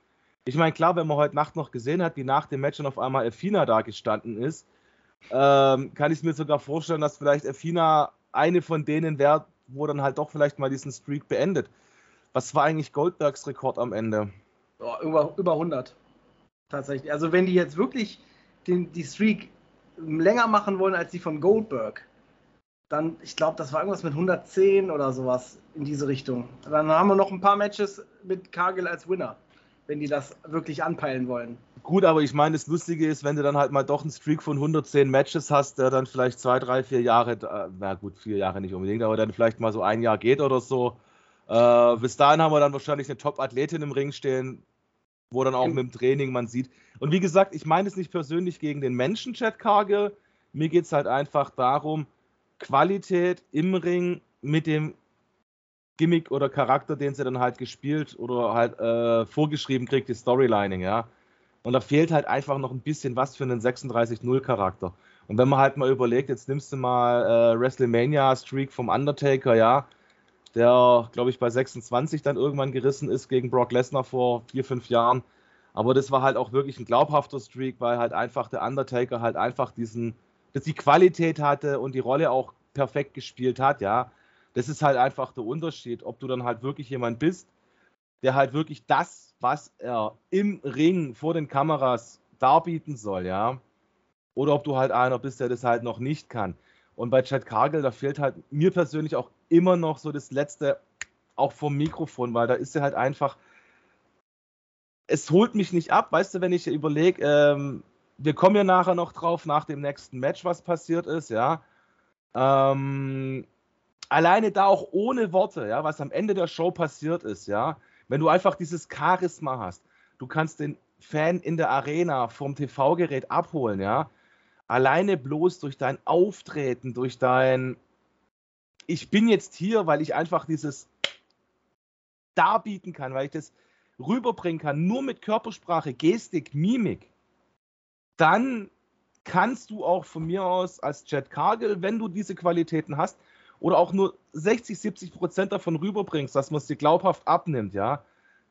Ich meine, klar, wenn man heute Nacht noch gesehen hat, wie nach dem Match dann auf einmal Elfina da gestanden ist, ähm, kann ich mir sogar vorstellen, dass vielleicht Elfina eine von denen wäre, wo dann halt doch vielleicht mal diesen Streak beendet. Was war eigentlich Goldbergs Rekord am Ende? Oh, über, über 100. Tatsächlich. Also, wenn die jetzt wirklich den, die Streak länger machen wollen als die von Goldberg, dann, ich glaube, das war irgendwas mit 110 oder sowas in diese Richtung. Dann haben wir noch ein paar Matches mit Cargill als Winner. wenn die das wirklich anpeilen wollen. Gut, aber ich meine, das Lustige ist, wenn du dann halt mal doch einen Streak von 110 Matches hast, der dann vielleicht zwei, drei, vier Jahre, äh, na gut, vier Jahre nicht unbedingt, aber dann vielleicht mal so ein Jahr geht oder so. Äh, bis dahin haben wir dann wahrscheinlich eine Top-Athletin im Ring stehen, wo dann auch mit dem Training man sieht. Und wie gesagt, ich meine es nicht persönlich gegen den Menschen, Chad Cargill. Mir geht es halt einfach darum, Qualität im Ring mit dem Gimmick oder Charakter, den sie dann halt gespielt oder halt äh, vorgeschrieben kriegt, die Storylining, ja. Und da fehlt halt einfach noch ein bisschen was für einen 36-0-Charakter. Und wenn man halt mal überlegt, jetzt nimmst du mal äh, WrestleMania-Streak vom Undertaker, ja, der, glaube ich, bei 26 dann irgendwann gerissen ist gegen Brock Lesnar vor vier, fünf Jahren. Aber das war halt auch wirklich ein glaubhafter Streak, weil halt einfach der Undertaker halt einfach diesen, dass die Qualität hatte und die Rolle auch perfekt gespielt hat, ja. Das ist halt einfach der Unterschied, ob du dann halt wirklich jemand bist, der halt wirklich das, was er im Ring vor den Kameras darbieten soll, ja. Oder ob du halt einer bist, der das halt noch nicht kann. Und bei Chad Cargill, da fehlt halt mir persönlich auch immer noch so das letzte, auch vom Mikrofon, weil da ist er halt einfach, es holt mich nicht ab, weißt du, wenn ich überlege, ähm, wir kommen ja nachher noch drauf, nach dem nächsten Match, was passiert ist, ja. Ähm, alleine da auch ohne Worte, ja, was am Ende der Show passiert ist, ja, wenn du einfach dieses Charisma hast, du kannst den Fan in der Arena vom TV-Gerät abholen, ja, alleine bloß durch dein Auftreten, durch dein, ich bin jetzt hier, weil ich einfach dieses darbieten kann, weil ich das rüberbringen kann, nur mit Körpersprache, Gestik, Mimik, dann kannst du auch von mir aus als Jet Cargill, wenn du diese Qualitäten hast, oder auch nur 60, 70 Prozent davon rüberbringst, dass man es dir glaubhaft abnimmt, ja,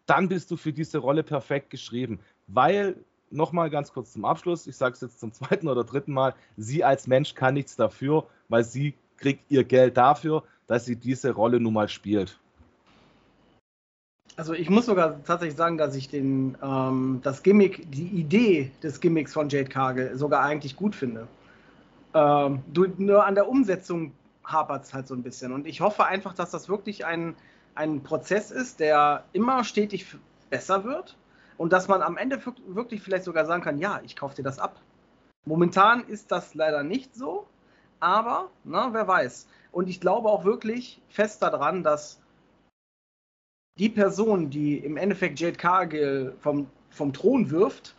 dann bist du für diese Rolle perfekt geschrieben. Weil, nochmal ganz kurz zum Abschluss, ich sage es jetzt zum zweiten oder dritten Mal, sie als Mensch kann nichts dafür, weil sie kriegt ihr Geld dafür, dass sie diese Rolle nun mal spielt. Also ich muss sogar tatsächlich sagen, dass ich den, ähm, das Gimmick, die Idee des Gimmicks von Jade Cargill sogar eigentlich gut finde. Ähm, nur an der Umsetzung hapert es halt so ein bisschen. Und ich hoffe einfach, dass das wirklich ein, ein Prozess ist, der immer stetig besser wird und dass man am Ende wirklich vielleicht sogar sagen kann, ja, ich kaufe dir das ab. Momentan ist das leider nicht so, aber na, wer weiß. Und ich glaube auch wirklich fest daran, dass die Person, die im Endeffekt Jade Cargill vom, vom Thron wirft,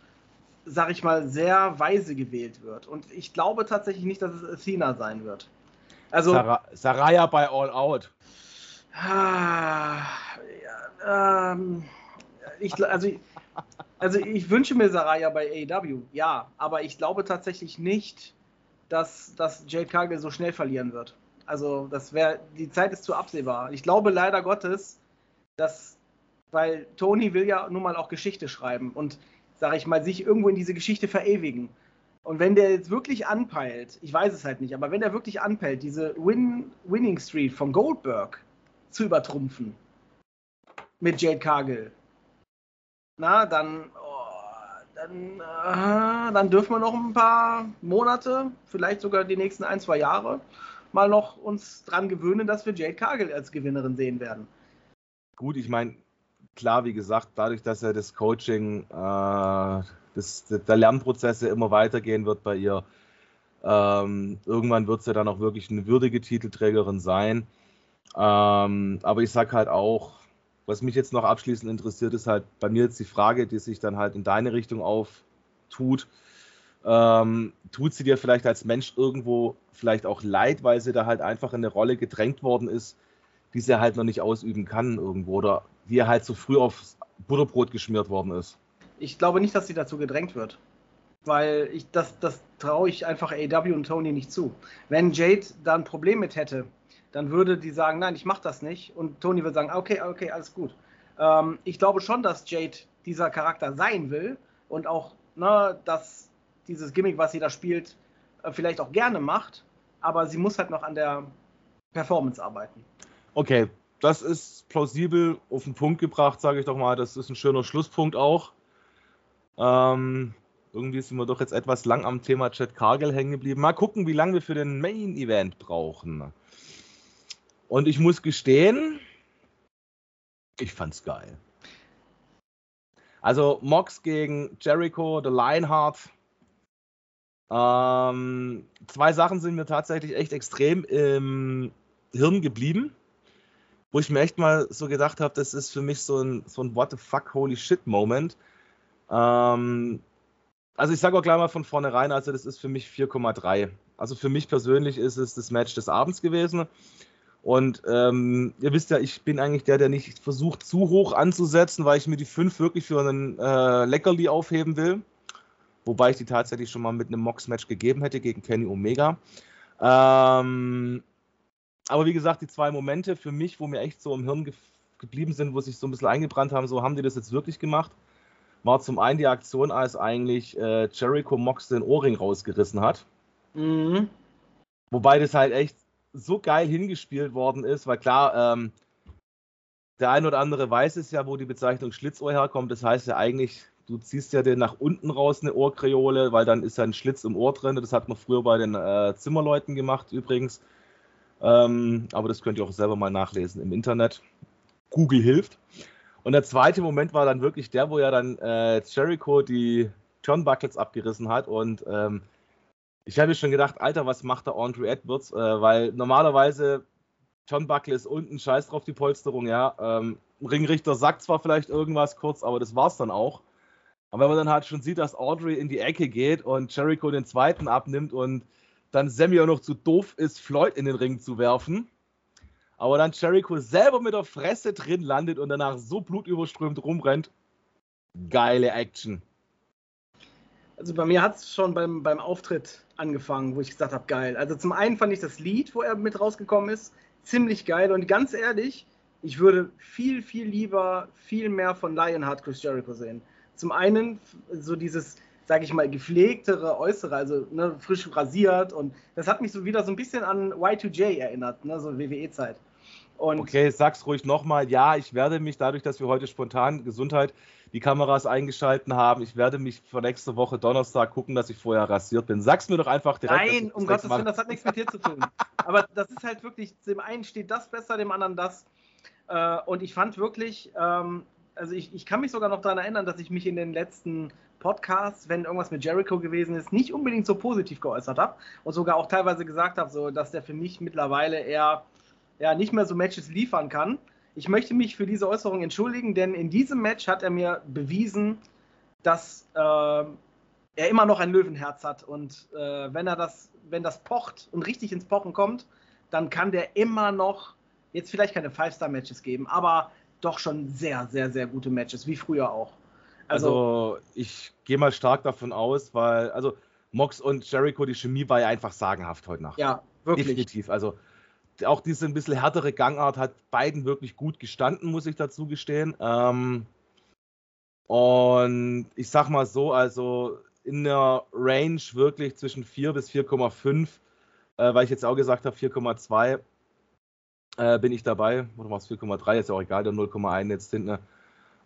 sag ich mal, sehr weise gewählt wird. Und ich glaube tatsächlich nicht, dass es Athena sein wird. Also, Sar Saraya bei All Out. Ah, ja, ähm, ich, also, also ich wünsche mir Saraya bei AEW, ja, aber ich glaube tatsächlich nicht, dass, dass Jade Cargill so schnell verlieren wird. Also das wäre, die Zeit ist zu absehbar. Ich glaube leider Gottes, dass, weil Tony will ja nun mal auch Geschichte schreiben und, sage ich mal, sich irgendwo in diese Geschichte verewigen. Und wenn der jetzt wirklich anpeilt, ich weiß es halt nicht, aber wenn der wirklich anpeilt, diese Win Winning Street von Goldberg zu übertrumpfen mit Jade Cargill, na, dann, oh, dann, äh, dann dürfen wir noch ein paar Monate, vielleicht sogar die nächsten ein, zwei Jahre, mal noch uns dran gewöhnen, dass wir Jade Cargill als Gewinnerin sehen werden. Gut, ich meine, klar, wie gesagt, dadurch, dass er das Coaching äh, dass der Lernprozesse immer weitergehen wird bei ihr. Ähm, irgendwann wird sie dann auch wirklich eine würdige Titelträgerin sein. Ähm, aber ich sage halt auch, was mich jetzt noch abschließend interessiert, ist halt bei mir jetzt die Frage, die sich dann halt in deine Richtung auftut. Ähm, tut sie dir vielleicht als Mensch irgendwo vielleicht auch leid, weil sie da halt einfach in eine Rolle gedrängt worden ist, die sie halt noch nicht ausüben kann irgendwo oder die halt zu so früh aufs Butterbrot geschmiert worden ist? ich glaube nicht, dass sie dazu gedrängt wird. Weil ich, das, das traue ich einfach AW und Tony nicht zu. Wenn Jade da ein Problem mit hätte, dann würde die sagen, nein, ich mache das nicht. Und Tony würde sagen, okay, okay, alles gut. Ähm, ich glaube schon, dass Jade dieser Charakter sein will und auch, ne, dass dieses Gimmick, was sie da spielt, äh, vielleicht auch gerne macht. Aber sie muss halt noch an der Performance arbeiten. Okay, das ist plausibel auf den Punkt gebracht, sage ich doch mal. Das ist ein schöner Schlusspunkt auch. Ähm, irgendwie sind wir doch jetzt etwas lang am Thema Chad Cargill hängen geblieben. Mal gucken, wie lange wir für den Main Event brauchen. Und ich muss gestehen, ich fand's geil. Also Mox gegen Jericho, The Lionheart. Ähm, zwei Sachen sind mir tatsächlich echt extrem im Hirn geblieben, wo ich mir echt mal so gedacht habe, das ist für mich so ein, so ein What the fuck, holy shit Moment. Ähm, also ich sage auch gleich mal von vornherein, also das ist für mich 4,3. Also für mich persönlich ist es das Match des Abends gewesen. Und ähm, ihr wisst ja, ich bin eigentlich der, der nicht versucht, zu hoch anzusetzen, weil ich mir die 5 wirklich für einen äh, Leckerli aufheben will. Wobei ich die tatsächlich schon mal mit einem Mox-Match gegeben hätte gegen Kenny Omega. Ähm, aber wie gesagt, die zwei Momente für mich, wo mir echt so im Hirn ge geblieben sind, wo sich so ein bisschen eingebrannt haben, so haben die das jetzt wirklich gemacht, war zum einen die Aktion, als eigentlich äh, Jericho Mox den Ohrring rausgerissen hat. Mhm. Wobei das halt echt so geil hingespielt worden ist, weil klar, ähm, der ein oder andere weiß es ja, wo die Bezeichnung Schlitzohr herkommt. Das heißt ja eigentlich, du ziehst ja den nach unten raus eine Ohrkreole, weil dann ist ja ein Schlitz im Ohr drin. Das hat man früher bei den äh, Zimmerleuten gemacht übrigens. Ähm, aber das könnt ihr auch selber mal nachlesen im Internet. Google hilft. Und der zweite Moment war dann wirklich der, wo ja dann äh, Jericho die Turnbuckles abgerissen hat und ähm, ich habe mir schon gedacht, Alter, was macht der Andrew Edwards? Äh, weil normalerweise John Buckle ist unten, scheiß drauf die Polsterung, ja. Ähm, Ringrichter sagt zwar vielleicht irgendwas kurz, aber das war's dann auch. Aber wenn man dann halt schon sieht, dass Audrey in die Ecke geht und Jericho den zweiten abnimmt und dann auch noch zu doof ist, Floyd in den Ring zu werfen, aber dann Jericho selber mit der Fresse drin landet und danach so blutüberströmt rumrennt, geile Action. Also bei mir hat es schon beim, beim Auftritt angefangen, wo ich gesagt habe, geil. Also zum einen fand ich das Lied, wo er mit rausgekommen ist, ziemlich geil. Und ganz ehrlich, ich würde viel, viel lieber viel mehr von Lionheart Chris Jericho sehen. Zum einen so dieses, sage ich mal, gepflegtere Äußere, also ne, frisch rasiert und das hat mich so wieder so ein bisschen an Y2J erinnert, ne, so WWE-Zeit. Okay, sag's ruhig nochmal. Ja, ich werde mich dadurch, dass wir heute spontan Gesundheit die Kameras eingeschalten haben. Ich werde mich für nächste Woche Donnerstag gucken, dass ich vorher rasiert bin. Sag's mir doch einfach direkt. Nein, um Gottes Willen, das hat nichts mit dir zu tun. Aber das ist halt wirklich, dem einen steht das besser, dem anderen das. Äh, und ich fand wirklich, ähm, also ich, ich kann mich sogar noch daran erinnern, dass ich mich in den letzten Podcasts, wenn irgendwas mit Jericho gewesen ist, nicht unbedingt so positiv geäußert habe und sogar auch teilweise gesagt habe, so, dass der für mich mittlerweile eher ja, nicht mehr so Matches liefern kann. Ich möchte mich für diese Äußerung entschuldigen, denn in diesem Match hat er mir bewiesen, dass äh, er immer noch ein Löwenherz hat. Und äh, wenn er das, wenn das pocht und richtig ins Pochen kommt, dann kann der immer noch jetzt vielleicht keine Five-Star-Matches geben, aber doch schon sehr, sehr, sehr gute Matches, wie früher auch. Also, also ich gehe mal stark davon aus, weil, also Mox und Jericho, die Chemie war ja einfach sagenhaft heute Nacht. Ja, wirklich. Definitiv. Also auch diese ein bisschen härtere Gangart hat beiden wirklich gut gestanden, muss ich dazu gestehen. Ähm, und ich sag mal so, also in der Range wirklich zwischen 4 bis 4,5, äh, weil ich jetzt auch gesagt habe, 4,2 äh, bin ich dabei. Oder war es 4,3? Ist ja auch egal, der 0,1 jetzt hinten. Ne?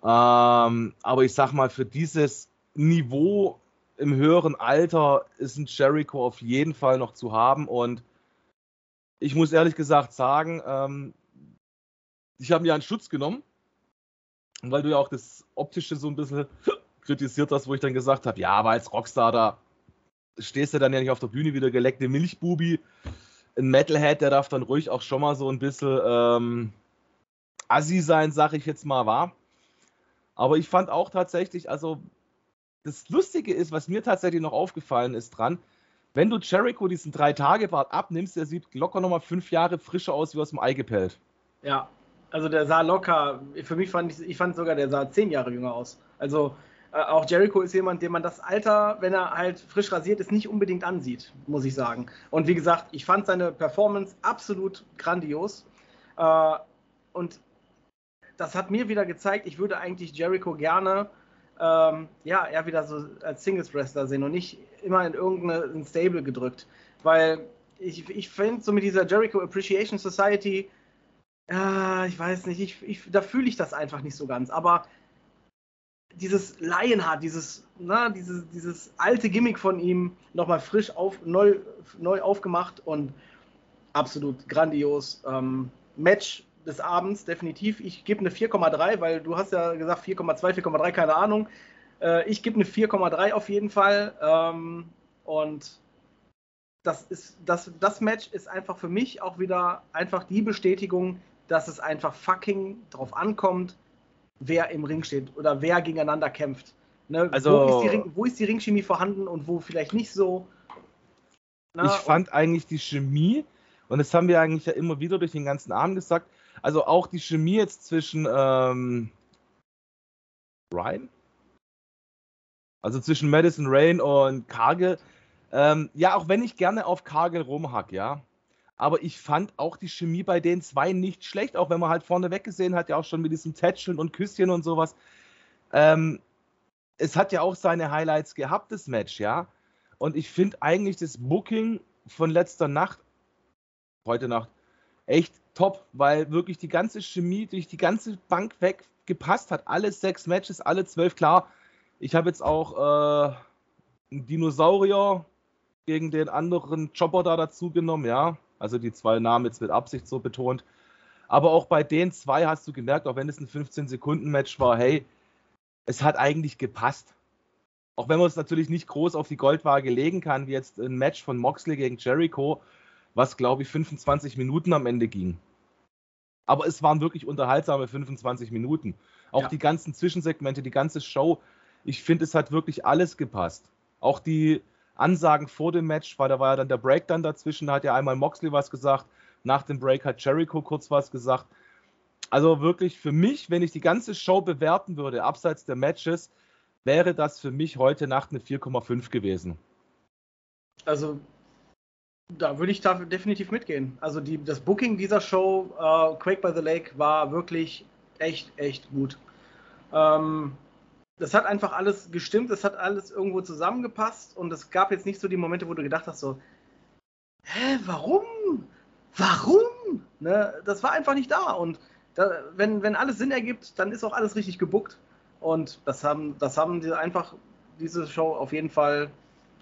Ähm, aber ich sag mal, für dieses Niveau im höheren Alter ist ein Jericho auf jeden Fall noch zu haben und ich muss ehrlich gesagt sagen, ähm, ich habe mir einen Schutz genommen, weil du ja auch das Optische so ein bisschen kritisiert hast, wo ich dann gesagt habe, ja, aber als Rockstar, da stehst du dann ja nicht auf der Bühne wie der geleckte Milchbubi. Ein Metalhead, der darf dann ruhig auch schon mal so ein bisschen ähm, assi sein, sag ich jetzt mal, war. Aber ich fand auch tatsächlich, also das Lustige ist, was mir tatsächlich noch aufgefallen ist dran, wenn du Jericho diesen drei Tage Bart abnimmst, der sieht locker nochmal fünf Jahre frischer aus wie aus dem Ei gepellt. Ja, also der sah locker, für mich fand ich, ich fand sogar, der sah zehn Jahre jünger aus. Also äh, auch Jericho ist jemand, dem man das Alter, wenn er halt frisch rasiert ist, nicht unbedingt ansieht, muss ich sagen. Und wie gesagt, ich fand seine Performance absolut grandios. Äh, und das hat mir wieder gezeigt, ich würde eigentlich Jericho gerne ähm, ja, eher wieder so als Singles-Wrestler sehen und nicht immer in irgendein Stable gedrückt. Weil ich, ich finde, so mit dieser Jericho Appreciation Society, ja, ich weiß nicht, ich, ich, da fühle ich das einfach nicht so ganz. Aber dieses Lionheart, dieses, na, dieses, dieses alte Gimmick von ihm nochmal frisch auf, neu, neu aufgemacht und absolut grandios. Ähm, Match des Abends, definitiv. Ich gebe eine 4,3, weil du hast ja gesagt 4,2, 4,3, keine Ahnung. Äh, ich gebe eine 4,3 auf jeden Fall. Ähm, und das, ist, das, das Match ist einfach für mich auch wieder einfach die Bestätigung, dass es einfach fucking drauf ankommt, wer im Ring steht oder wer gegeneinander kämpft. Ne? Also, wo, ist Ring, wo, ist die Ringchemie vorhanden und wo vielleicht nicht so? Na, ich fand eigentlich die Chemie, und das haben wir eigentlich ja immer wieder durch den ganzen Abend gesagt, also auch die Chemie jetzt zwischen ähm, Ryan, also zwischen Madison Rain und Cargill, ähm, ja, auch wenn ich gerne auf Cargill rumhack, ja, aber ich fand auch die Chemie bei den zwei nicht schlecht, auch wenn man halt vorne weggesehen hat, ja auch schon mit diesem Tätscheln und Küsschen und sowas. Ähm, es hat ja auch seine Highlights gehabt, das Match, ja. Und ich finde eigentlich das Booking von letzter Nacht, heute Nacht, echt top, weil wirklich die ganze Chemie durch die ganze Bank weg gepasst hat. Alle sechs Matches, alle zwölf, klar. Ich habe jetzt auch äh, einen Dinosaurier gegen den anderen Chopper da dazu genommen, ja. Also die zwei Namen jetzt mit Absicht so betont. Aber auch bei den zwei hast du gemerkt, auch wenn es ein 15-Sekunden-Match war, hey, es hat eigentlich gepasst. Auch wenn man es natürlich nicht groß auf die Goldwaage legen kann, wie jetzt ein Match von Moxley gegen Jericho, was glaube ich 25 Minuten am Ende ging. Aber es waren wirklich unterhaltsame 25 Minuten. Auch ja. die ganzen Zwischensegmente, die ganze Show. Ich finde, es hat wirklich alles gepasst. Auch die Ansagen vor dem Match, weil da war ja dann der Break dann dazwischen, da hat ja einmal Moxley was gesagt, nach dem Break hat Jericho kurz was gesagt also wirklich für mich, wenn ich die ganze Show bewerten würde, abseits der Matches, wäre das für mich heute Nacht eine 4,5 gewesen. Also da würde ich da definitiv mitgehen. Also die, das Booking dieser Show, uh, Quake by the Lake, war wirklich echt, echt gut. Ähm, das hat einfach alles gestimmt, es hat alles irgendwo zusammengepasst und es gab jetzt nicht so die Momente, wo du gedacht hast, so, hä, warum? Warum? Ne? Das war einfach nicht da und da, wenn, wenn alles Sinn ergibt, dann ist auch alles richtig gebuckt. Und das haben, das haben die einfach, diese Show auf jeden Fall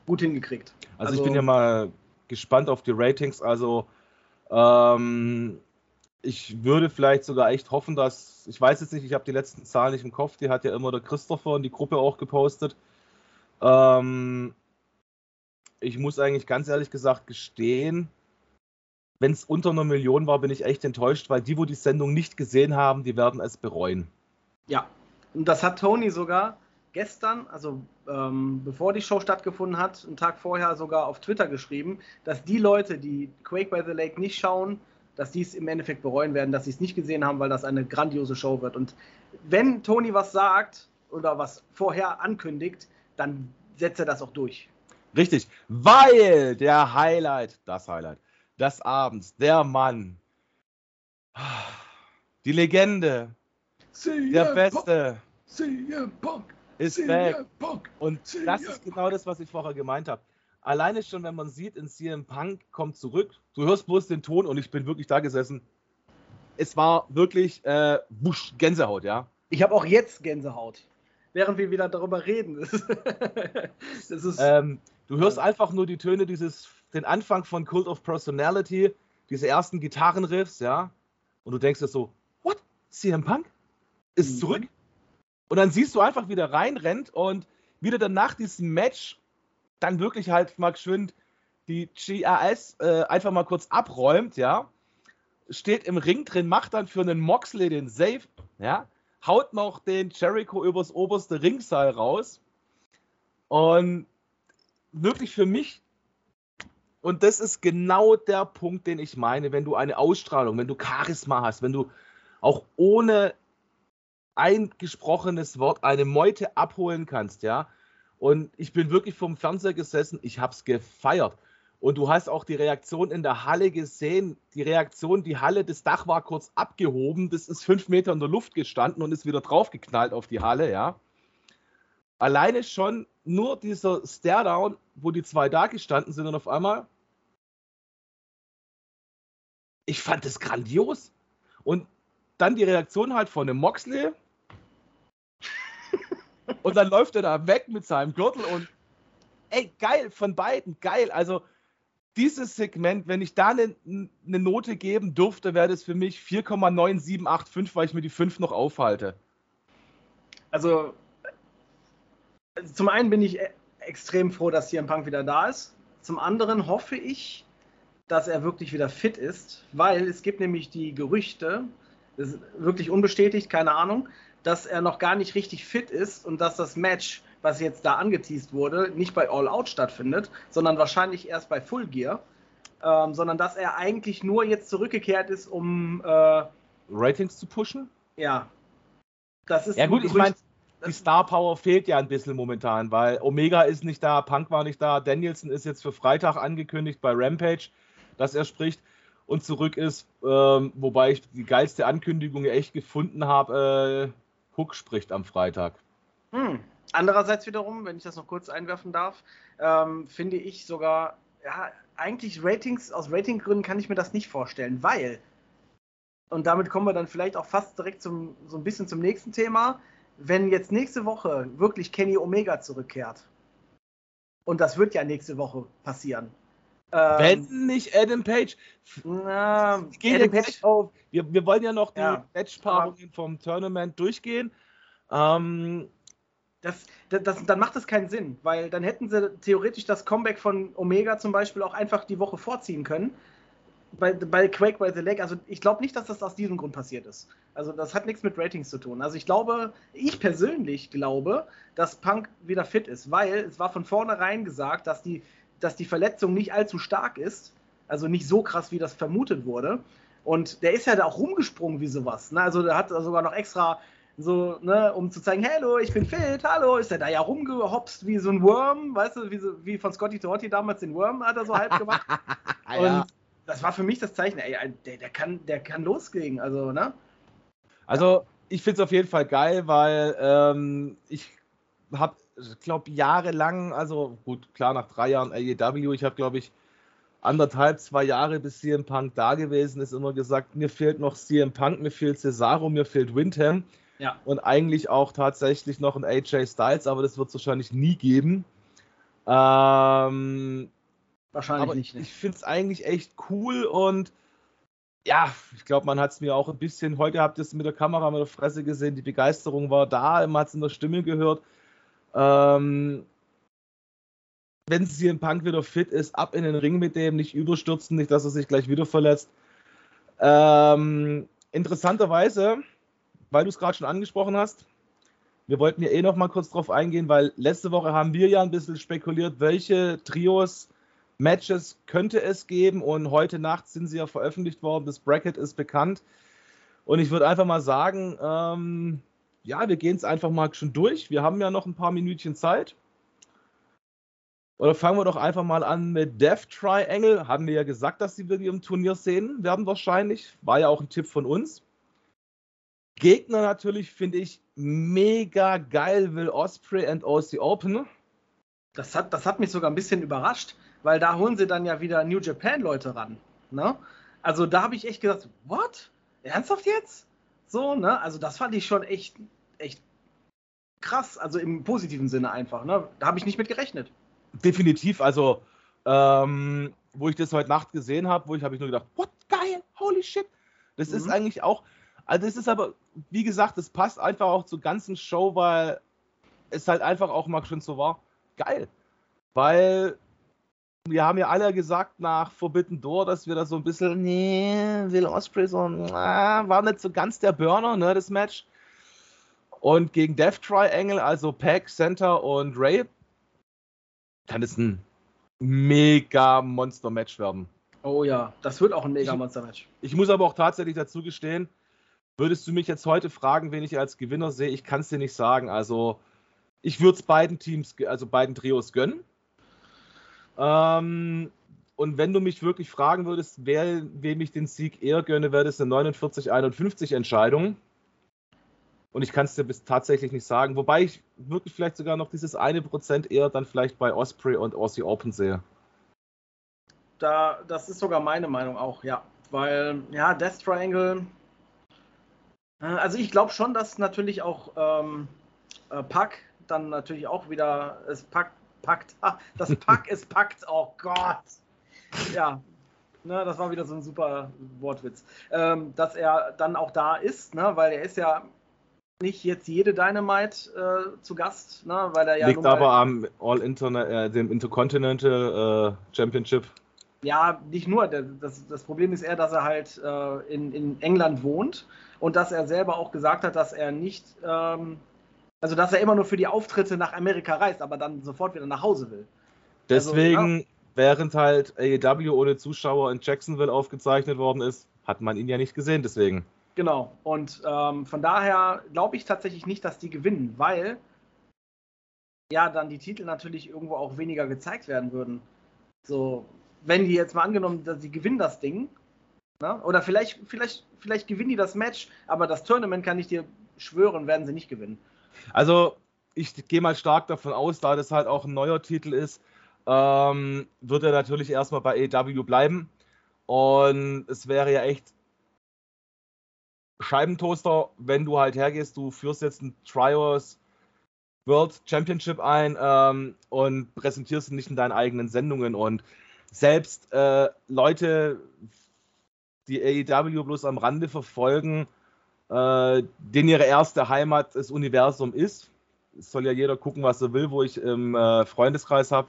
gut hingekriegt. Also, also ich bin ja mal gespannt auf die Ratings. Also ähm, ich würde vielleicht sogar echt hoffen, dass, ich weiß jetzt nicht, ich habe die letzten Zahlen nicht im Kopf, die hat ja immer der Christopher in die Gruppe auch gepostet. Ähm, ich muss eigentlich ganz ehrlich gesagt gestehen, wenn es unter einer Million war, bin ich echt enttäuscht, weil die, wo die Sendung nicht gesehen haben, die werden es bereuen. Ja, und das hat Tony sogar gestern, also ähm, bevor die Show stattgefunden hat, einen Tag vorher sogar auf Twitter geschrieben, dass die Leute, die Quake by the Lake nicht schauen, dass die es im Endeffekt bereuen werden, dass sie es nicht gesehen haben, weil das eine grandiose Show wird. Und wenn Tony was sagt oder was vorher ankündigt, dann setzt er das auch durch. Richtig, weil der Highlight, das Highlight des Abends, der Mann, die Legende, CM der Beste, CM Punk, ist CM back. Punk, Und das ist genau das, was ich vorher gemeint habe. Alleine schon, wenn man sieht, in CM Punk kommt zurück, du hörst bloß den Ton und ich bin wirklich da gesessen. Es war wirklich äh, wusch, Gänsehaut, ja. Ich habe auch jetzt Gänsehaut, während wir wieder darüber reden. das ist, ähm, du hörst einfach nur die Töne dieses den Anfang von Cult of Personality, diese ersten Gitarrenriffs, ja, und du denkst dir so, what? CM Punk ist mhm. zurück? Und dann siehst du einfach, wie der reinrennt und wieder dann nach diesem Match dann wirklich halt mal geschwind die GAS äh, einfach mal kurz abräumt, ja, steht im Ring drin, macht dann für einen Moxley den Save, ja, haut noch den Jericho übers oberste Ringseil raus. Und wirklich für mich und das ist genau der Punkt, den ich meine, wenn du eine Ausstrahlung, wenn du Charisma hast, wenn du auch ohne eingesprochenes Wort eine Meute abholen kannst, ja. Und ich bin wirklich vom Fernseher gesessen, ich habe es gefeiert. Und du hast auch die Reaktion in der Halle gesehen. Die Reaktion, die Halle, das Dach war kurz abgehoben, das ist fünf Meter in der Luft gestanden und ist wieder draufgeknallt auf die Halle, ja. Alleine schon nur dieser Stare-Down, wo die zwei da gestanden sind und auf einmal ich fand es grandios. Und dann die Reaktion halt von dem Moxley. Und dann läuft er da weg mit seinem Gürtel und ey, geil, von beiden, geil. Also dieses Segment, wenn ich da eine, eine Note geben dürfte, wäre das für mich 4,9785, weil ich mir die 5 noch aufhalte. Also, zum einen bin ich e- extrem froh, dass CM Punk wieder da ist. Zum anderen hoffe ich, dass er wirklich wieder fit ist, weil es gibt nämlich die Gerüchte, das ist wirklich unbestätigt, keine Ahnung, dass er noch gar nicht richtig fit ist und dass das Match, was jetzt da angeteased wurde, nicht bei All Out stattfindet, sondern wahrscheinlich erst bei Full Gear, ähm, sondern dass er eigentlich nur jetzt zurückgekehrt ist, um äh, Ratings zu pushen? Ja. Das ist ja gut, ich meine, die Star Power fehlt ja ein bisschen momentan, weil Omega ist nicht da, Punk war nicht da, Danielson ist jetzt für Freitag angekündigt bei Rampage, dass er spricht und zurück ist, ähm, wobei ich die geilste Ankündigung echt gefunden habe, äh, Hook spricht am Freitag. Hm. Andererseits wiederum, wenn ich das noch kurz einwerfen darf, ähm, finde ich sogar, ja, eigentlich Ratings, aus Ratinggründen kann ich mir das nicht vorstellen, weil, und damit kommen wir dann vielleicht auch fast direkt zum, so ein bisschen zum nächsten Thema, wenn jetzt nächste Woche wirklich Kenny Omega zurückkehrt, und das wird ja nächste Woche passieren. Ähm, wenn nicht Adam Page. Na, Adam Page auf. Wir, wir wollen ja noch die ja, Matchpaarungen vom Tournament durchgehen. Ähm, das, das, das, dann macht das keinen Sinn, weil dann hätten sie theoretisch das Comeback von Omega zum Beispiel auch einfach die Woche vorziehen können. Bei, bei Quake by the Lake, also ich glaube nicht, dass das aus diesem Grund passiert ist. Also das hat nichts mit Ratings zu tun. Also ich glaube, ich persönlich glaube, dass Punk wieder fit ist, weil es war von vornherein gesagt, dass die, dass die Verletzung nicht allzu stark ist. Also nicht so krass, wie das vermutet wurde. Und der ist ja da auch rumgesprungen wie sowas. Ne? Also der hat sogar noch extra so, ne, um zu zeigen, hallo, ich bin fit, hallo, ist er da ja rumgehopst wie so ein Worm, weißt du, wie, so, wie von Scotty Torti damals den Worm hat er so halb gemacht. ja. Und das war für mich das Zeichen, ey, der, der, kann, der kann loslegen, also, ne? Also, ich finde es auf jeden Fall geil, weil ähm, ich habe, glaube jahrelang, also gut, klar, nach drei Jahren AEW, ich habe, glaube ich, anderthalb, zwei Jahre bis CM Punk da gewesen ist, immer gesagt, mir fehlt noch CM Punk, mir fehlt Cesaro, mir fehlt Windham. Ja. Und eigentlich auch tatsächlich noch ein AJ Styles, aber das wird es wahrscheinlich nie geben. Ähm, wahrscheinlich nicht. Ne? Ich finde es eigentlich echt cool und ja, ich glaube, man hat es mir auch ein bisschen, heute habt ihr es mit der Kamera, mit der Fresse gesehen, die Begeisterung war da, man hat es in der Stimme gehört. Ähm, wenn im Punk wieder fit ist, ab in den Ring mit dem, nicht überstürzen, nicht, dass er sich gleich wieder verletzt. Ähm, interessanterweise weil du es gerade schon angesprochen hast, wir wollten ja eh noch mal kurz drauf eingehen, weil letzte Woche haben wir ja ein bisschen spekuliert, welche Trios, Matches könnte es geben und heute Nacht sind sie ja veröffentlicht worden. Das Bracket ist bekannt. Und ich würde einfach mal sagen, ähm, ja, wir gehen es einfach mal schon durch. Wir haben ja noch ein paar Minütchen Zeit. Oder fangen wir doch einfach mal an mit Death Triangle. Haben wir ja gesagt, dass sie wirklich im Turnier sehen werden wahrscheinlich. War ja auch ein Tipp von uns. Gegner natürlich finde ich mega geil, Will Osprey and OC Open. Das hat, das hat mich sogar ein bisschen überrascht, weil da holen sie dann ja wieder New Japan Leute ran. Ne? Also da habe ich echt gedacht, what? Ernsthaft jetzt? So, ne? Also das fand ich schon echt, echt krass, also im positiven Sinne einfach. Ne? Da habe ich nicht mit gerechnet. Definitiv, also ähm, wo ich das heute Nacht gesehen habe, wo ich habe ich nur gedacht, what, geil, holy shit. Das mhm. ist eigentlich auch, also es ist aber, wie gesagt, es passt einfach auch zur ganzen Show, weil es halt einfach auch mal schon so war. Geil. Weil wir haben ja alle gesagt nach Forbidden Door, dass wir da so ein bisschen, nee, Will Osprey so, na, war nicht so ganz der Burner, ne, das Match. Und gegen Death Triangle, also Pack, Center und Ray, kann es ein mega Monster-Match werden. Oh ja, das wird auch ein mega Monster-Match. Ich, ich muss aber auch tatsächlich dazu gestehen, Würdest du mich jetzt heute fragen, wen ich als Gewinner sehe? Ich kann es dir nicht sagen. Also, ich würde es beiden Teams, also beiden Trios gönnen. Ähm, und wenn du mich wirklich fragen würdest, wer, wem ich den Sieg eher gönne, wäre das eine 49-51 Entscheidung. Und ich kann es dir bis tatsächlich nicht sagen. Wobei ich wirklich vielleicht sogar noch dieses eine Prozent eher dann vielleicht bei Osprey und Aussie Open sehe. Da, das ist sogar meine Meinung auch, ja. Weil, ja, Death Triangle, äh, also ich glaube schon, dass natürlich auch ähm, äh, Pack dann natürlich auch wieder es packt, packt, ach, das Pack ist packt, oh Gott. ja, ne, das war wieder so ein super Wortwitz, ähm, dass er dann auch da ist, ne, weil er ist ja nicht jetzt jede Dynamite äh, zu Gast, ne, weil er ja liegt aber am All Internet, äh, dem Intercontinental äh, Championship. Ja, nicht nur. Das, das Problem ist eher, dass er halt äh, in, in England wohnt und dass er selber auch gesagt hat, dass er nicht, ähm, also dass er immer nur für die Auftritte nach Amerika reist, aber dann sofort wieder nach Hause will. Deswegen, also, ja. während halt AEW ohne Zuschauer in Jacksonville aufgezeichnet worden ist, hat man ihn ja nicht gesehen, deswegen. Genau. Und ähm, von daher glaube ich tatsächlich nicht, dass die gewinnen, weil ja dann die Titel natürlich irgendwo auch weniger gezeigt werden würden. So, wenn die jetzt mal angenommen, dass sie gewinnen das Ding, ne? oder vielleicht, vielleicht, vielleicht gewinnen die das Match, aber das Tournament kann ich dir schwören, werden sie nicht gewinnen. Also ich gehe mal stark davon aus, da das halt auch ein neuer Titel ist, ähm, wird er natürlich erstmal bei AEW bleiben. Und es wäre ja echt Scheibentoaster, wenn du halt hergehst, du führst jetzt ein Trios World Championship ein ähm, und präsentierst ihn nicht in deinen eigenen Sendungen. Und selbst äh, Leute, die AEW bloß am Rande verfolgen, äh, denen ihre erste Heimat das Universum ist, es soll ja jeder gucken, was er will, wo ich im äh, Freundeskreis habe,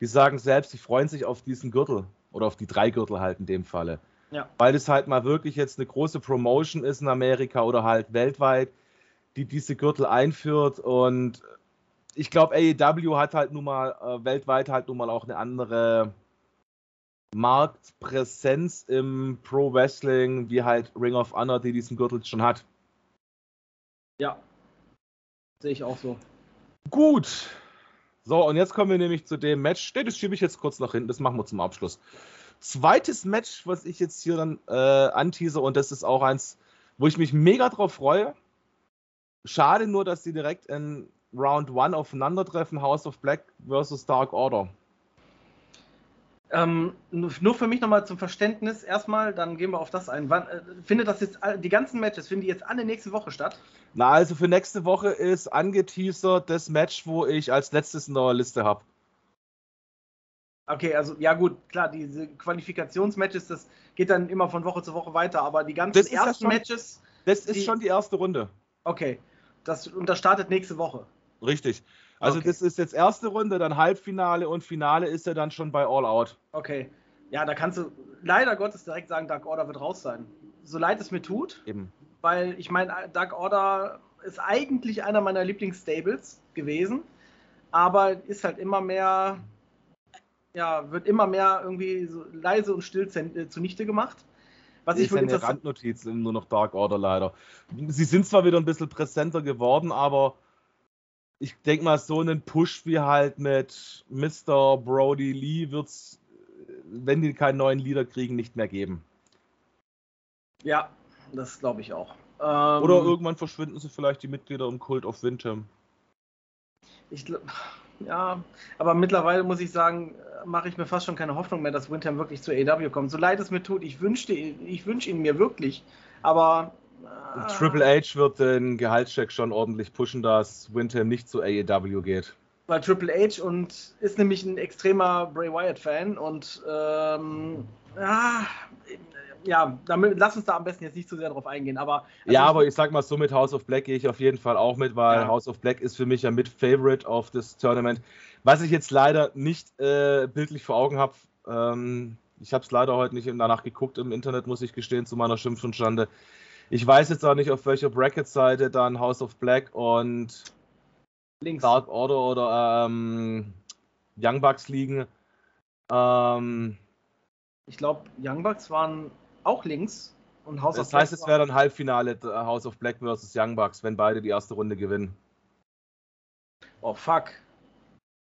die sagen selbst, die freuen sich auf diesen Gürtel oder auf die drei Gürtel halt in dem Falle. Ja. Weil es halt mal wirklich jetzt eine große Promotion ist in Amerika oder halt weltweit, die diese Gürtel einführt. Und ich glaube, AEW hat halt nun mal äh, weltweit halt nun mal auch eine andere Marktpräsenz im Pro Wrestling, wie halt Ring of Honor, die diesen Gürtel schon hat. Ja, sehe ich auch so. Gut. So, und jetzt kommen wir nämlich zu dem Match. Das schiebe ich jetzt kurz nach hinten, das machen wir zum Abschluss. Zweites Match, was ich jetzt hier dann äh, antease, und das ist auch eins, wo ich mich mega drauf freue. Schade nur, dass sie direkt in Round 1 aufeinandertreffen: House of Black versus Dark Order. Ähm, nur für mich nochmal zum Verständnis erstmal, dann gehen wir auf das ein. Wann, äh, findet das jetzt, die ganzen Matches, finden die jetzt alle nächste Woche statt? Na, also für nächste Woche ist angeteasert das Match, wo ich als letztes in der Liste habe. Okay, also ja gut, klar, diese Qualifikationsmatches, das geht dann immer von Woche zu Woche weiter, aber die ganzen das ersten schon, Matches. Das ist die, schon die erste Runde. Okay. Das, und das startet nächste Woche. Richtig. Also okay. das ist jetzt erste Runde, dann Halbfinale und Finale ist er dann schon bei All Out. Okay. Ja, da kannst du leider Gottes direkt sagen, Dark Order wird raus sein. So leid es mir tut. Eben. Weil ich meine, Dark Order ist eigentlich einer meiner Lieblingsstables gewesen, aber ist halt immer mehr ja, wird immer mehr irgendwie so leise und still äh, zunichte gemacht. Was ich eine Randnotiz nur noch Dark Order leider. Sie sind zwar wieder ein bisschen präsenter geworden, aber ich denke mal, so einen Push wie halt mit Mr. Brody Lee wird es, wenn die keinen neuen Leader kriegen, nicht mehr geben. Ja, das glaube ich auch. Ähm, Oder irgendwann verschwinden sie vielleicht die Mitglieder im Cult of Windham. Ich glaube, ja, aber mittlerweile muss ich sagen, mache ich mir fast schon keine Hoffnung mehr, dass Windham wirklich zu AW kommt. So leid es mir tut, ich wünschte, ich wünsche ihn mir wirklich, aber. Äh, Triple H wird den Gehaltscheck schon ordentlich pushen, dass Windham nicht zu AEW geht. Weil Triple H und ist nämlich ein extremer Bray Wyatt-Fan und ähm, ja, ja, damit, lass uns da am besten jetzt nicht zu sehr drauf eingehen. Aber, also ja, aber ich sag mal so, mit House of Black gehe ich auf jeden Fall auch mit, weil ja. House of Black ist für mich ja mit Favorite auf das Tournament. Was ich jetzt leider nicht äh, bildlich vor Augen habe, ähm, ich habe es leider heute nicht danach geguckt im Internet, muss ich gestehen, zu meiner Schimpf und Schande. Ich weiß jetzt auch nicht, auf welcher Bracket-Seite dann House of Black und Links. Dark Order oder ähm, Young Bucks liegen. Ähm, ich glaube, Young Bucks waren auch links. Und House das heißt, es wäre dann Halbfinale äh, House of Black versus Young Bucks, wenn beide die erste Runde gewinnen. Oh fuck.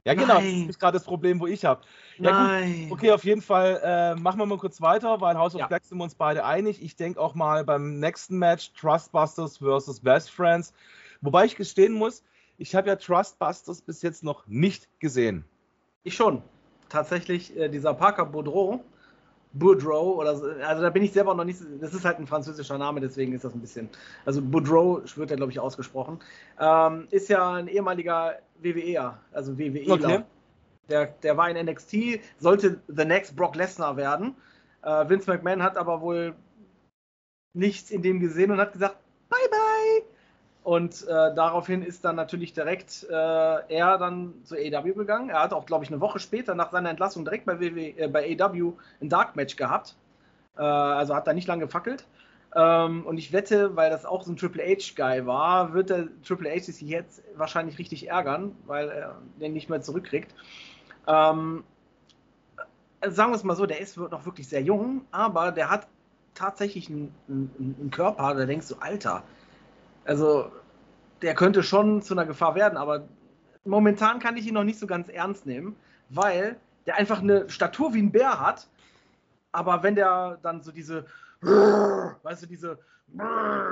Ja, genau, Nein. das ist gerade das Problem, wo ich habe. Ja, Nein. Gut. Okay, auf jeden Fall äh, machen wir mal kurz weiter, weil House of ja. Black sind wir uns beide einig. Ich denke auch mal beim nächsten Match Trustbusters versus Best Friends. Wobei ich gestehen muss, ich habe ja Trustbusters bis jetzt noch nicht gesehen. Ich schon. Tatsächlich, äh, dieser Parker Baudreau Boudreau oder so. Also da bin ich selber noch nicht. Das ist halt ein französischer Name, deswegen ist das ein bisschen. Also Boudreau wird ja, glaube ich, ausgesprochen. Ähm, ist ja ein ehemaliger WWEer, also WWEler. Okay. Der, der war in NXT, sollte the next Brock Lesnar werden. Äh, Vince McMahon hat aber wohl nichts in dem gesehen und hat gesagt, bye bye. Und äh, daraufhin ist dann natürlich direkt äh, er dann zu AEW gegangen. Er hat auch, glaube ich, eine Woche später nach seiner Entlassung direkt bei, WW, äh, bei AEW ein Dark Match gehabt. Äh, also hat da nicht lange gefackelt. Ähm, und ich wette, weil das auch so ein Triple H-Guy war, wird der Triple H sich jetzt wahrscheinlich richtig ärgern, weil er den nicht mehr zurückkriegt. Ähm, sagen wir es mal so, der ist noch wirklich sehr jung, aber der hat tatsächlich einen, einen, einen Körper, da denkst du, Alter, also der könnte schon zu einer Gefahr werden, aber momentan kann ich ihn noch nicht so ganz ernst nehmen, weil der einfach eine Statur wie ein Bär hat, aber wenn der dann so diese, weißt du, diese,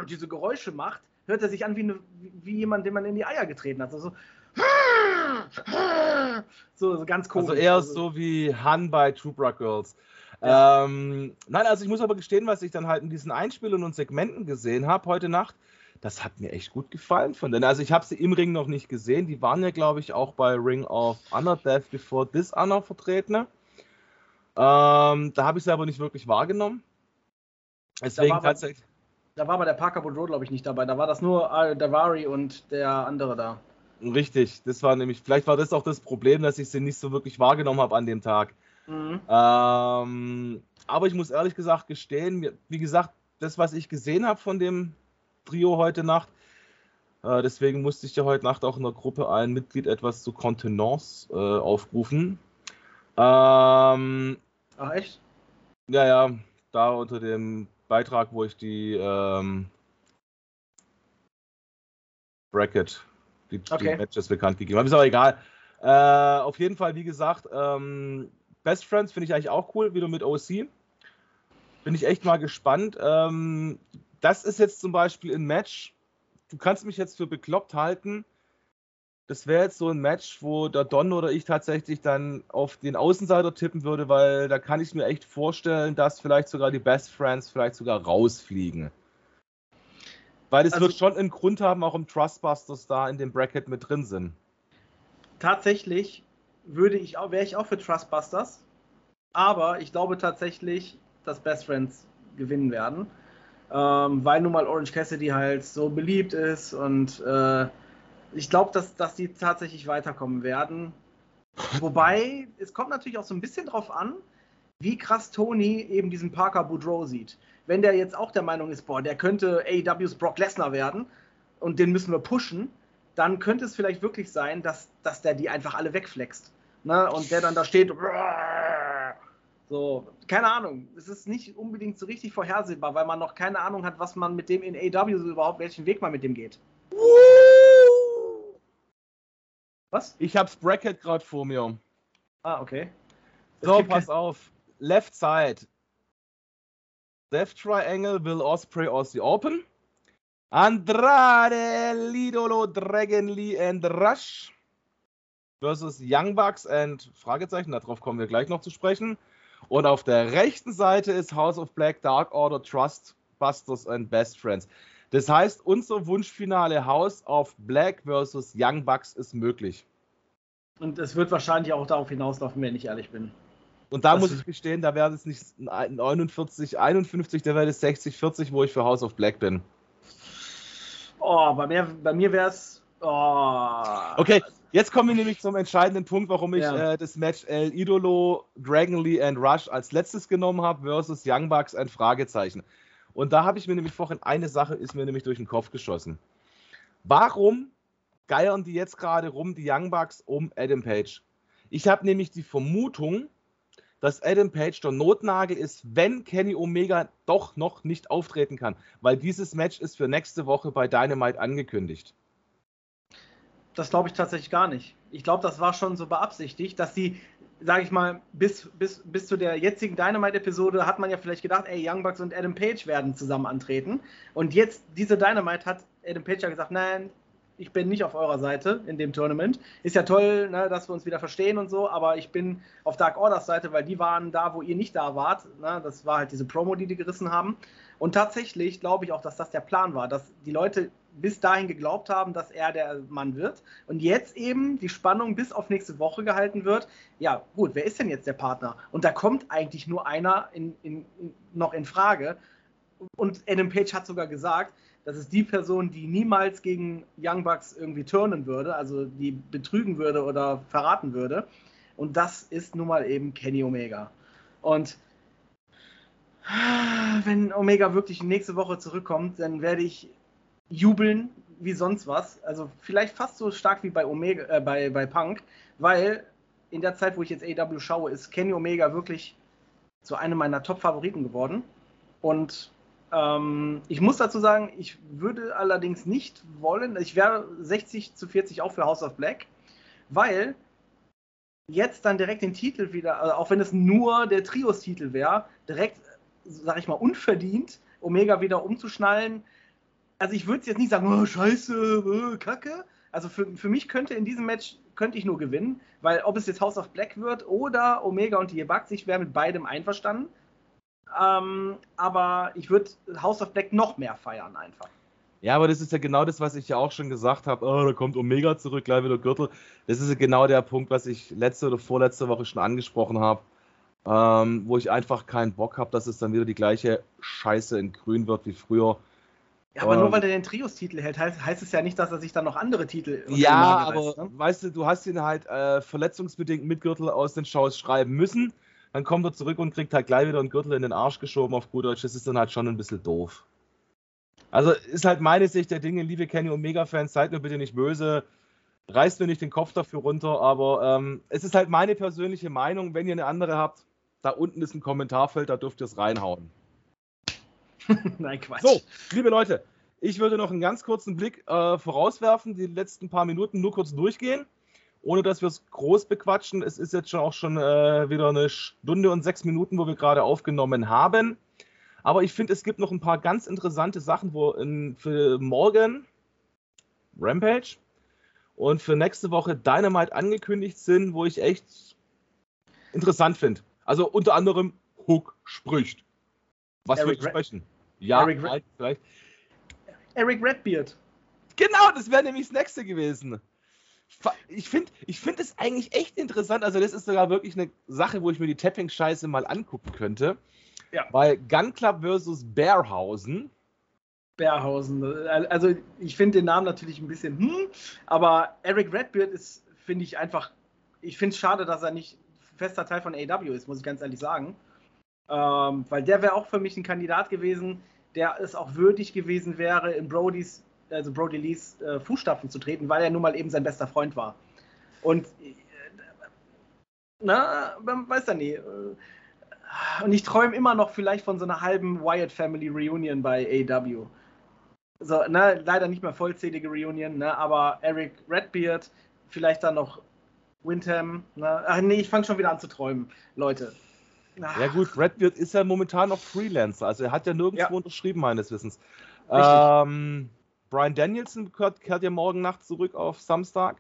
diese Geräusche macht, hört er sich an wie, eine, wie jemand, den man in die Eier getreten hat. Also so, so ganz komisch. Also eher so wie Han bei Trooper Girls. Ja. Ähm, nein, also ich muss aber gestehen, was ich dann halt in diesen Einspielungen und Segmenten gesehen habe heute Nacht, das hat mir echt gut gefallen von denen. Also ich habe sie im Ring noch nicht gesehen. Die waren ja, glaube ich, auch bei Ring of Honor Death Before Dishonor vertreten. Ähm, da habe ich sie aber nicht wirklich wahrgenommen. Deswegen da war, tatsächlich. Da war aber der Parker Boudreau, glaube ich, nicht dabei. Da war das nur Davari und der andere da. Richtig, das war nämlich, vielleicht war das auch das Problem, dass ich sie nicht so wirklich wahrgenommen habe an dem Tag. Mhm. Ähm, aber ich muss ehrlich gesagt gestehen, wie gesagt, das, was ich gesehen habe von dem Trio heute Nacht, äh, deswegen musste ich ja heute Nacht auch in der Gruppe ein Mitglied etwas zu Kontenance äh, aufrufen. Ähm, Ach, echt? Ja, ja, da unter dem Beitrag, wo ich die ähm, Bracket die, okay. die Matches bekannt gegeben habe. Ist aber egal. Äh, auf jeden Fall, wie gesagt, ähm, Best Friends finde ich eigentlich auch cool, wieder mit OC. Bin ich echt mal gespannt. Ähm, das ist jetzt zum Beispiel ein Match. Du kannst mich jetzt für bekloppt halten. Das wäre jetzt so ein Match, wo der Don oder ich tatsächlich dann auf den Außenseiter tippen würde, weil da kann ich mir echt vorstellen, dass vielleicht sogar die Best Friends vielleicht sogar rausfliegen. Weil es also, wird schon einen Grund haben, warum Trustbusters da in dem Bracket mit drin sind. Tatsächlich würde ich auch, wäre ich auch für Trustbusters, aber ich glaube tatsächlich, dass Best Friends gewinnen werden, ähm, weil nun mal Orange Cassidy halt so beliebt ist und äh, ich glaube, dass, dass die tatsächlich weiterkommen werden. Wobei, es kommt natürlich auch so ein bisschen drauf an, wie krass Tony eben diesen Parker Boudreau sieht wenn der jetzt auch der Meinung ist, boah, der könnte AEWs Brock Lesnar werden und den müssen wir pushen, dann könnte es vielleicht wirklich sein, dass, dass der die einfach alle wegflext. Ne? Und der dann da steht. So, keine Ahnung. Es ist nicht unbedingt so richtig vorhersehbar, weil man noch keine Ahnung hat, was man mit dem in AEW so überhaupt, welchen Weg man mit dem geht. Was? Ich hab's Bracket gerade vor mir. Ah, okay. So, pass auf. Left Side. Death Triangle will Osprey Aussie Open. Andrade, Lidolo, Dragon Lee and Rush versus Young Bucks and Fragezeichen, darauf kommen wir gleich noch zu sprechen. Und auf der rechten Seite ist House of Black, Dark Order, Trust Busters and Best Friends. Das heißt, unser Wunschfinale House of Black versus Young Bucks ist möglich. Und es wird wahrscheinlich auch darauf hinauslaufen, wenn ich ehrlich bin. Und da das muss ich gestehen, da wäre es nicht 49, 51, da wäre es 60, 40, wo ich für House of Black bin. Oh, bei mir, bei mir wäre es. Oh. Okay, jetzt kommen wir nämlich zum entscheidenden Punkt, warum ich ja. äh, das Match El Idolo, Dragon Lee and Rush als letztes genommen habe versus Young Bucks ein Fragezeichen. Und da habe ich mir nämlich vorhin eine Sache ist mir nämlich durch den Kopf geschossen. Warum geiern die jetzt gerade rum, die Young Bucks, um Adam Page? Ich habe nämlich die Vermutung, dass Adam Page der Notnagel ist, wenn Kenny Omega doch noch nicht auftreten kann, weil dieses Match ist für nächste Woche bei Dynamite angekündigt. Das glaube ich tatsächlich gar nicht. Ich glaube, das war schon so beabsichtigt, dass sie, sage ich mal, bis, bis, bis zu der jetzigen Dynamite-Episode hat man ja vielleicht gedacht, ey, Young Bucks und Adam Page werden zusammen antreten. Und jetzt, diese Dynamite hat Adam Page ja gesagt, nein, ich bin nicht auf eurer Seite in dem Tournament. Ist ja toll, ne, dass wir uns wieder verstehen und so, aber ich bin auf Dark Orders Seite, weil die waren da, wo ihr nicht da wart. Ne? Das war halt diese Promo, die die gerissen haben. Und tatsächlich glaube ich auch, dass das der Plan war, dass die Leute bis dahin geglaubt haben, dass er der Mann wird. Und jetzt eben die Spannung bis auf nächste Woche gehalten wird. Ja, gut, wer ist denn jetzt der Partner? Und da kommt eigentlich nur einer in, in, noch in Frage. Und Adam Page hat sogar gesagt, das ist die Person, die niemals gegen Young Bucks irgendwie turnen würde, also die betrügen würde oder verraten würde. Und das ist nun mal eben Kenny Omega. Und wenn Omega wirklich nächste Woche zurückkommt, dann werde ich jubeln wie sonst was. Also vielleicht fast so stark wie bei Omega, äh, bei, bei Punk, weil in der Zeit, wo ich jetzt AW schaue, ist Kenny Omega wirklich zu einem meiner Top-Favoriten geworden. Und ähm, ich muss dazu sagen, ich würde allerdings nicht wollen, ich wäre 60 zu 40 auch für House of Black, weil jetzt dann direkt den Titel wieder, also auch wenn es nur der Trios-Titel wäre, direkt, sag ich mal, unverdient Omega wieder umzuschnallen, also ich würde jetzt nicht sagen, oh, scheiße, oh, kacke. Also für, für mich könnte in diesem Match, könnte ich nur gewinnen, weil ob es jetzt House of Black wird oder Omega und die Bucks, ich wäre mit beidem einverstanden. Ähm, aber ich würde House of Black noch mehr feiern einfach. Ja, aber das ist ja genau das, was ich ja auch schon gesagt habe. Oh, da kommt Omega zurück, gleich wieder Gürtel. Das ist ja genau der Punkt, was ich letzte oder vorletzte Woche schon angesprochen habe. Ähm, wo ich einfach keinen Bock habe, dass es dann wieder die gleiche Scheiße in Grün wird wie früher. Ja, aber um, nur weil er den Trios-Titel hält, heißt, heißt, es ja nicht, dass er sich dann noch andere Titel. Ja, aber ne? weißt du, du hast ihn halt äh, verletzungsbedingt mit Gürtel aus den Shows schreiben müssen. Dann kommt er zurück und kriegt halt gleich wieder einen Gürtel in den Arsch geschoben auf gut Deutsch. Das ist dann halt schon ein bisschen doof. Also ist halt meine Sicht der Dinge, liebe Kenny Omega-Fans, seid mir bitte nicht böse. Reißt mir nicht den Kopf dafür runter, aber ähm, es ist halt meine persönliche Meinung. Wenn ihr eine andere habt, da unten ist ein Kommentarfeld, da dürft ihr es reinhauen. Nein, Quatsch. So, liebe Leute, ich würde noch einen ganz kurzen Blick äh, vorauswerfen, die letzten paar Minuten nur kurz durchgehen, ohne dass wir es groß bequatschen. Es ist jetzt schon auch schon äh, wieder eine Stunde und sechs Minuten, wo wir gerade aufgenommen haben. Aber ich finde, es gibt noch ein paar ganz interessante Sachen, wo in, für morgen Rampage und für nächste Woche Dynamite angekündigt sind, wo ich echt interessant finde. Also unter anderem Hook spricht. Was Eric wir sprechen. Ja, Eric Red vielleicht. Eric Redbeard. Genau, das wäre nämlich das nächste gewesen. Ich finde ich find es eigentlich echt interessant. Also, das ist sogar wirklich eine Sache, wo ich mir die Tapping-Scheiße mal angucken könnte. Ja. Weil Gun Club versus Bearhausen. Bearhausen. Also, ich finde den Namen natürlich ein bisschen, hm, aber Eric Redbeard ist, finde ich einfach, ich finde es schade, dass er nicht fester Teil von AW ist, muss ich ganz ehrlich sagen. Ähm, weil der wäre auch für mich ein Kandidat gewesen, der es auch würdig gewesen wäre, in Brodys, also Brody Lees äh, Fußstapfen zu treten, weil er nun mal eben sein bester Freund war. Und äh, na, weiß ja nie. Äh, und ich träume immer noch vielleicht von so einer halben Wyatt Family Reunion bei AW. So, ne, leider nicht mehr vollzählige Reunion, ne, aber Eric Redbeard, vielleicht dann noch Windham. Ne? Ach nee, ich fange schon wieder an zu träumen, Leute. Ja gut, Redbeard ist ja momentan noch Freelancer, also er hat ja nirgendwo ja. unterschrieben, meines Wissens. Ähm, Brian Danielson kehrt, kehrt, ja morgen Nacht zurück auf Samstag.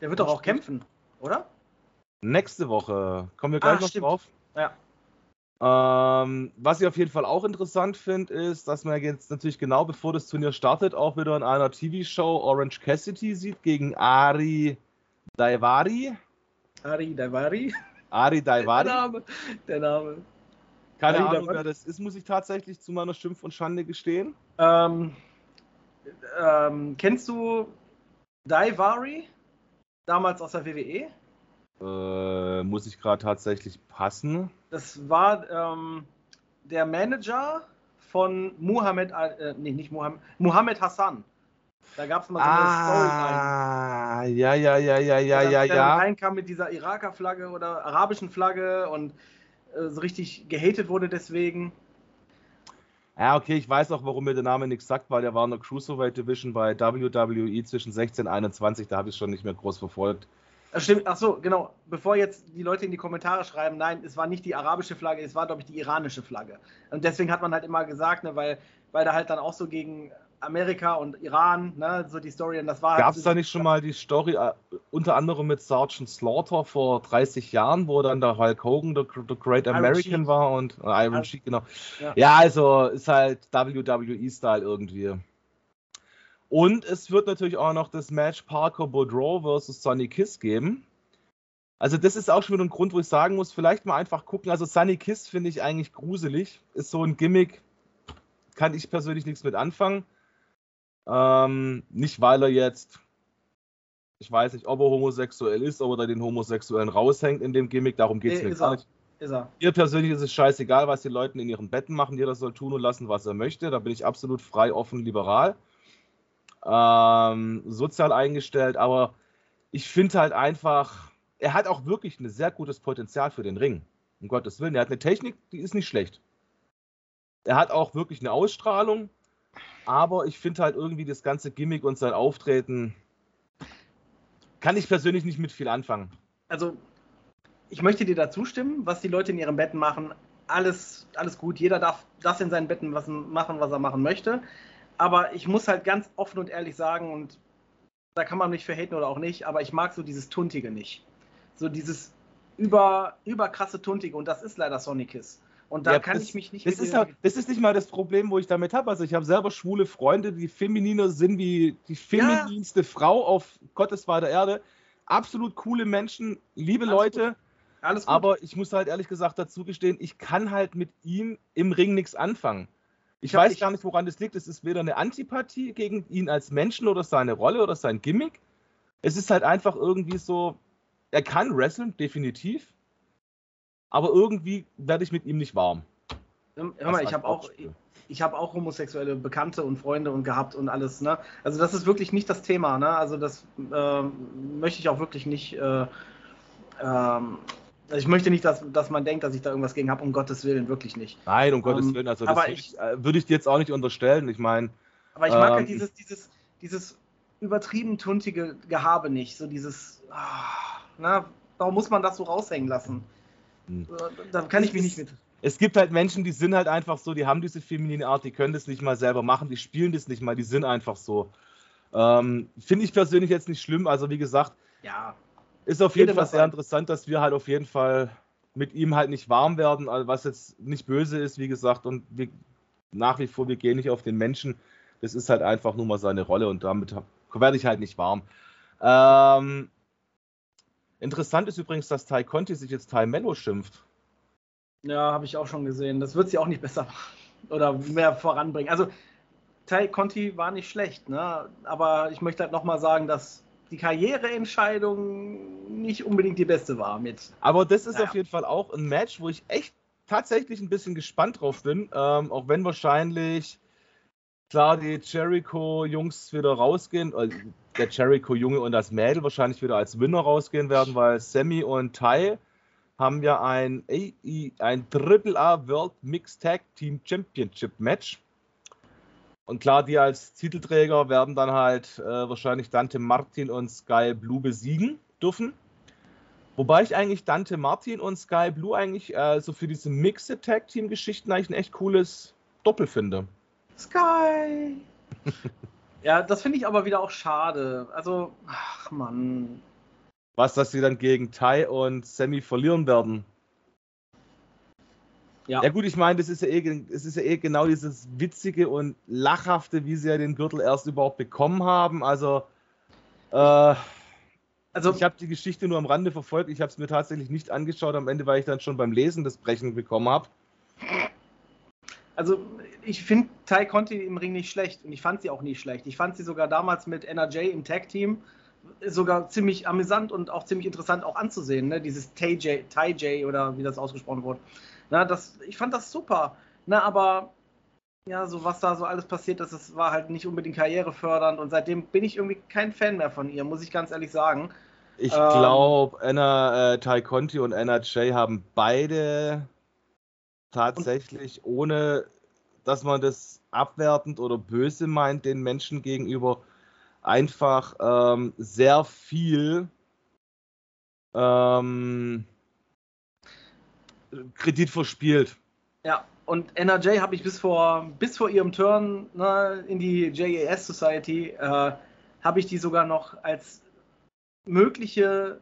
Der wird doch auch kämpfen, oder? Nächste Woche. Kommen wir gleich ah, noch stimmt. drauf. Ja. Ähm, was ich auf jeden Fall auch interessant finde, ist, dass man jetzt natürlich genau bevor das Turnier startet, auch wieder in einer TV-Show Orange Cassidy sieht gegen Ari Daivari. Ari Daivari? Ari Daivari. Der Name. Der Name. Keine Ari Ahnung, wer das ist, muss ich tatsächlich zu meiner Schimpf und Schande gestehen. Ähm, ähm, kennst du Daivari? Damals aus der WWE? Äh, muss ich gerade tatsächlich passen. Das war ähm, der Manager von Muhammad, äh, nee, nicht Muhammad, Muhammad Hassan. Da gab es mal so eine ah, Storyline. Ja, ja, ja, ja, ja, ja, ja. Der reinkam mit dieser Iraker-Flagge oder arabischen Flagge und äh, so richtig gehatet wurde deswegen. Ja, okay, ich weiß auch, warum mir der Name nichts sagt, weil der war in der Cruiserweight Division bei WWE zwischen 16 und 21, da habe ich es schon nicht mehr groß verfolgt. Das stimmt, ach so, genau. Bevor jetzt die Leute in die Kommentare schreiben, nein, es war nicht die arabische Flagge, es war, glaube ich, die iranische Flagge. Und deswegen hat man halt immer gesagt, ne, weil, weil da halt dann auch so gegen Amerika und Iran, ne, so die Story. Und das war Gab es da nicht schon mal die Story, äh, unter anderem mit Sergeant Slaughter vor 30 Jahren, wo dann der Hulk Hogan der, der Great American war und äh, Iron Sheik, genau. Ja. ja. also ist halt WWE-Style irgendwie. Und es wird natürlich auch noch das Match Parker Boudreau versus Sonny Kiss geben. Also das ist auch schon wieder ein Grund, wo ich sagen muss, vielleicht mal einfach gucken. Also Sunny Kiss finde ich eigentlich gruselig. Ist so ein Gimmick, kann ich persönlich nichts mit anfangen. Ähm, nicht, weil er jetzt, ich weiß nicht, ob er homosexuell ist, ob er den Homosexuellen raushängt in dem Gimmick, darum geht es mir gar nicht. Ihr persönlich ist es scheißegal, was die Leute in ihren Betten machen. Jeder soll tun und lassen, was er möchte. Da bin ich absolut frei, offen, liberal. Ähm, sozial eingestellt, aber ich finde halt einfach, er hat auch wirklich ein sehr gutes Potenzial für den Ring. Um Gottes Willen. Er hat eine Technik, die ist nicht schlecht. Er hat auch wirklich eine Ausstrahlung, aber ich finde halt irgendwie das ganze Gimmick und sein Auftreten kann ich persönlich nicht mit viel anfangen. Also, ich möchte dir da zustimmen, was die Leute in ihren Betten machen. Alles, alles gut. Jeder darf das in seinen Betten was, machen, was er machen möchte. Aber ich muss halt ganz offen und ehrlich sagen, und da kann man mich für haten oder auch nicht, aber ich mag so dieses Tuntige nicht. So dieses über, überkrasse Tuntige und das ist leider Sonic Kiss. Und da ja, kann das, ich mich nicht. Das ist, ja, das ist nicht mal das Problem, wo ich damit habe. Also ich habe selber schwule Freunde, die femininer sind wie die femininste ja. Frau auf Gottes weiter Erde. Absolut coole Menschen, liebe Alles Leute. Gut. Alles gut. Aber ich muss halt ehrlich gesagt dazu gestehen, ich kann halt mit ihm im Ring nichts anfangen. Ich, ich weiß ich, gar nicht, woran das liegt. Es ist weder eine Antipathie gegen ihn als Menschen oder seine Rolle oder sein Gimmick. Es ist halt einfach irgendwie so, er kann wresteln, definitiv aber irgendwie werde ich mit ihm nicht warm. Hör mal, ich habe auch, ich habe auch homosexuelle Bekannte und Freunde und gehabt und alles. Ne? Also das ist wirklich nicht das Thema. Ne? Also das äh, möchte ich auch wirklich nicht. Äh, ähm, ich möchte nicht, dass, dass man denkt, dass ich da irgendwas gegen habe. Um Gottes Willen, wirklich nicht. Nein, um ähm, Gottes Willen. Also das ich, äh, würde ich dir jetzt auch nicht unterstellen. Ich meine. Aber ich mag halt ähm, halt dieses, dieses, dieses übertrieben tuntige Gehabe nicht. So dieses. Ah, na, warum muss man das so raushängen lassen? Hm. Da kann ich mich nicht mit. Es gibt halt Menschen, die sind halt einfach so, die haben diese feminine Art, die können das nicht mal selber machen, die spielen das nicht mal, die sind einfach so. Ähm, Finde ich persönlich jetzt nicht schlimm. Also wie gesagt, ja. ist auf jeden Fall sehr interessant, dass wir halt auf jeden Fall mit ihm halt nicht warm werden, also was jetzt nicht böse ist, wie gesagt, und wir, nach wie vor, wir gehen nicht auf den Menschen. Das ist halt einfach nur mal seine Rolle und damit werde ich halt nicht warm. Ähm, Interessant ist übrigens, dass Tai Conti sich jetzt Tai Mello schimpft. Ja, habe ich auch schon gesehen. Das wird sie auch nicht besser machen oder mehr voranbringen. Also Tai Conti war nicht schlecht, ne? aber ich möchte halt nochmal sagen, dass die Karriereentscheidung nicht unbedingt die beste war mit. Aber das ist naja. auf jeden Fall auch ein Match, wo ich echt tatsächlich ein bisschen gespannt drauf bin, ähm, auch wenn wahrscheinlich klar die Jericho-Jungs wieder rausgehen, äh, der Jericho-Junge und das Mädel wahrscheinlich wieder als Winner rausgehen werden, weil Sammy und Ty haben ja ein, ein AAA World Mixed Tag Team Championship Match. Und klar, die als Titelträger werden dann halt äh, wahrscheinlich Dante Martin und Sky Blue besiegen dürfen. Wobei ich eigentlich Dante Martin und Sky Blue eigentlich äh, so für diese Mixed Tag Team Geschichten eigentlich ein echt cooles Doppel finde. Sky! ja, das finde ich aber wieder auch schade. Also, ach Mann. Was, dass sie dann gegen Tai und Sammy verlieren werden? Ja. ja gut, ich meine, das ist ja eh, es ist ja eh genau dieses witzige und lachhafte, wie sie ja den Gürtel erst überhaupt bekommen haben. Also, äh, also ich habe die Geschichte nur am Rande verfolgt. Ich habe es mir tatsächlich nicht angeschaut am Ende, weil ich dann schon beim Lesen das Brechen bekommen habe. Also ich finde Tai Conti im Ring nicht schlecht und ich fand sie auch nicht schlecht. Ich fand sie sogar damals mit NRJ im Tag-Team sogar ziemlich amüsant und auch ziemlich interessant auch anzusehen, ne? dieses Tai J oder wie das ausgesprochen wurde. Na, das, ich fand das super. Na, aber ja, so was da so alles passiert ist, das war halt nicht unbedingt karrierefördernd und seitdem bin ich irgendwie kein Fan mehr von ihr, muss ich ganz ehrlich sagen. Ich ähm, glaube, Anna äh, Tai Conti und NRJ haben beide tatsächlich, ohne dass man das abwertend oder böse meint den Menschen gegenüber, einfach ähm, sehr viel ähm, Kredit verspielt. Ja, und NRJ habe ich bis vor, bis vor ihrem Turn ne, in die JAS Society, äh, habe ich die sogar noch als mögliche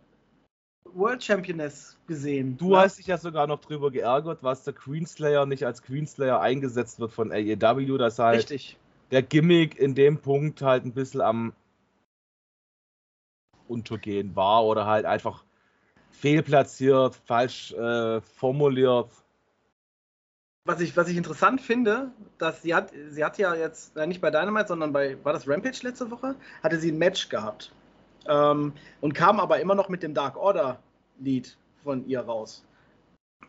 World Championess gesehen. Du ne? hast dich ja sogar noch drüber geärgert, was der Queenslayer nicht als Queenslayer eingesetzt wird von AEW. Das halt Richtig. der Gimmick in dem Punkt halt ein bisschen am Untergehen war oder halt einfach fehlplatziert, falsch äh, formuliert. Was ich, was ich interessant finde, dass sie hat, sie hat ja jetzt, äh, nicht bei Dynamite, sondern bei, war das Rampage letzte Woche, hatte sie ein Match gehabt. Ähm, und kam aber immer noch mit dem Dark Order Lied von ihr raus.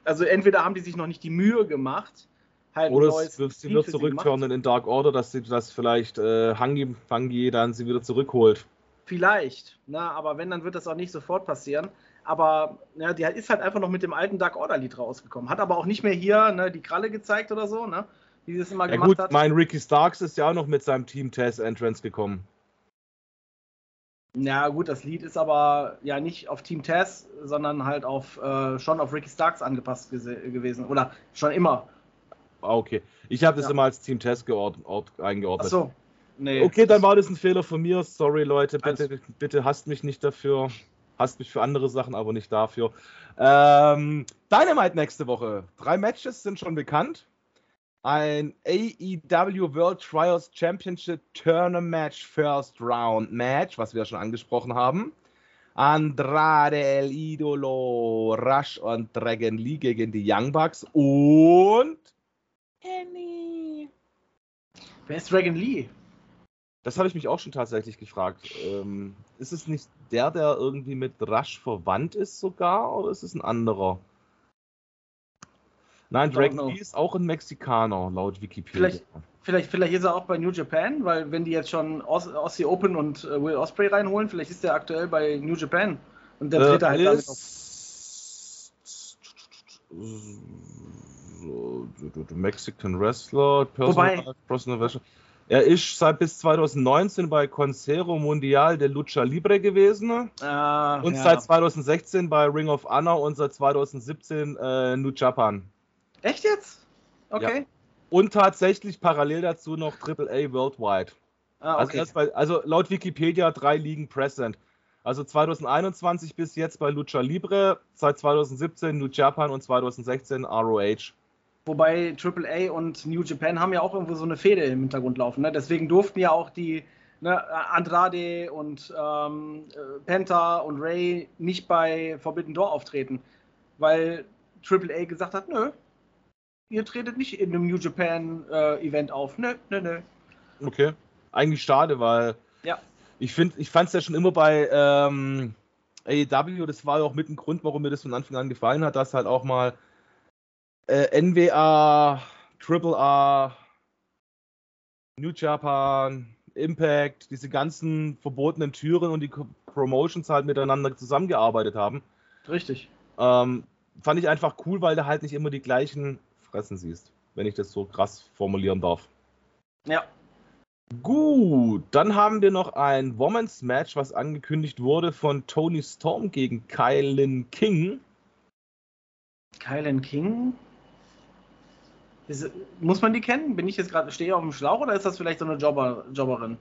Also entweder haben die sich noch nicht die Mühe gemacht, halt Oder es, sie wird zurückkehren in Dark Order, dass sie das vielleicht äh, Hangi, Hangi dann sie wieder zurückholt. Vielleicht, na, aber wenn, dann wird das auch nicht sofort passieren. Aber ja, die ist halt einfach noch mit dem alten Dark Order Lied rausgekommen. Hat aber auch nicht mehr hier ne, die Kralle gezeigt oder so, ne? Wie sie es immer ja, gemacht gut, hat. Mein Ricky Starks ist ja auch noch mit seinem Team Test Entrance gekommen. Ja, gut, das Lied ist aber ja nicht auf Team Tess, sondern halt auf äh, schon auf Ricky Starks angepasst gewesen. Oder schon immer. Ah, okay. Ich habe das ja. immer als Team Tess eingeordnet. Ach so. Nee. Okay, dann war das ein Fehler von mir. Sorry, Leute. Bitte, bitte hasst mich nicht dafür. Hasst mich für andere Sachen, aber nicht dafür. Ähm, Dynamite nächste Woche. Drei Matches sind schon bekannt ein AEW World Trials Championship Tournament Match First Round Match, was wir schon angesprochen haben. Andrade El Idolo, Rush und Dragon Lee gegen die Young Bucks und Kenny. Wer ist Dragon Lee? Das habe ich mich auch schon tatsächlich gefragt. Ähm, ist es nicht der, der irgendwie mit Rush verwandt ist sogar, oder ist es ein anderer? Nein, Drake Lee ist auch ein Mexikaner, laut Wikipedia. Vielleicht, vielleicht, vielleicht ist er auch bei New Japan, weil wenn die jetzt schon Aussie Open und äh, Will Osprey reinholen, vielleicht ist er aktuell bei New Japan. Und der tritt äh, halt damit auf. Mexican Wrestler, Personal, Personal Wrestler. Er ist seit bis 2019 bei Concero Mundial de Lucha Libre gewesen. Ah, und ja. seit 2016 bei Ring of Honor und seit 2017 äh, New Japan. Echt jetzt? Okay. Ja. Und tatsächlich parallel dazu noch AAA Worldwide. Ah, also okay. also, bei, also laut Wikipedia drei Ligen Present. Also 2021 bis jetzt bei Lucha Libre, seit 2017 New Japan und 2016 ROH. Wobei AAA und New Japan haben ja auch irgendwo so eine Fehde im Hintergrund laufen. Ne? Deswegen durften ja auch die ne, Andrade und ähm, äh, Penta und Ray nicht bei Forbidden Door auftreten, weil AAA gesagt hat, nö, ihr tretet nicht in einem New Japan äh, Event auf. Nö, nö, nö. Okay. Eigentlich schade, weil ja. ich finde, ich fand es ja schon immer bei ähm, AEW, das war ja auch mit ein Grund, warum mir das von Anfang an gefallen hat, dass halt auch mal äh, NWA, AAA, New Japan, Impact, diese ganzen verbotenen Türen und die Promotions halt miteinander zusammengearbeitet haben. Richtig. Ähm, fand ich einfach cool, weil da halt nicht immer die gleichen fressen siehst, wenn ich das so krass formulieren darf. Ja. Gut, dann haben wir noch ein Women's Match, was angekündigt wurde von Tony Storm gegen Kylan King. Kylan King? Ist, muss man die kennen? Bin ich jetzt gerade, stehe auf dem Schlauch oder ist das vielleicht so eine Jobber, Jobberin?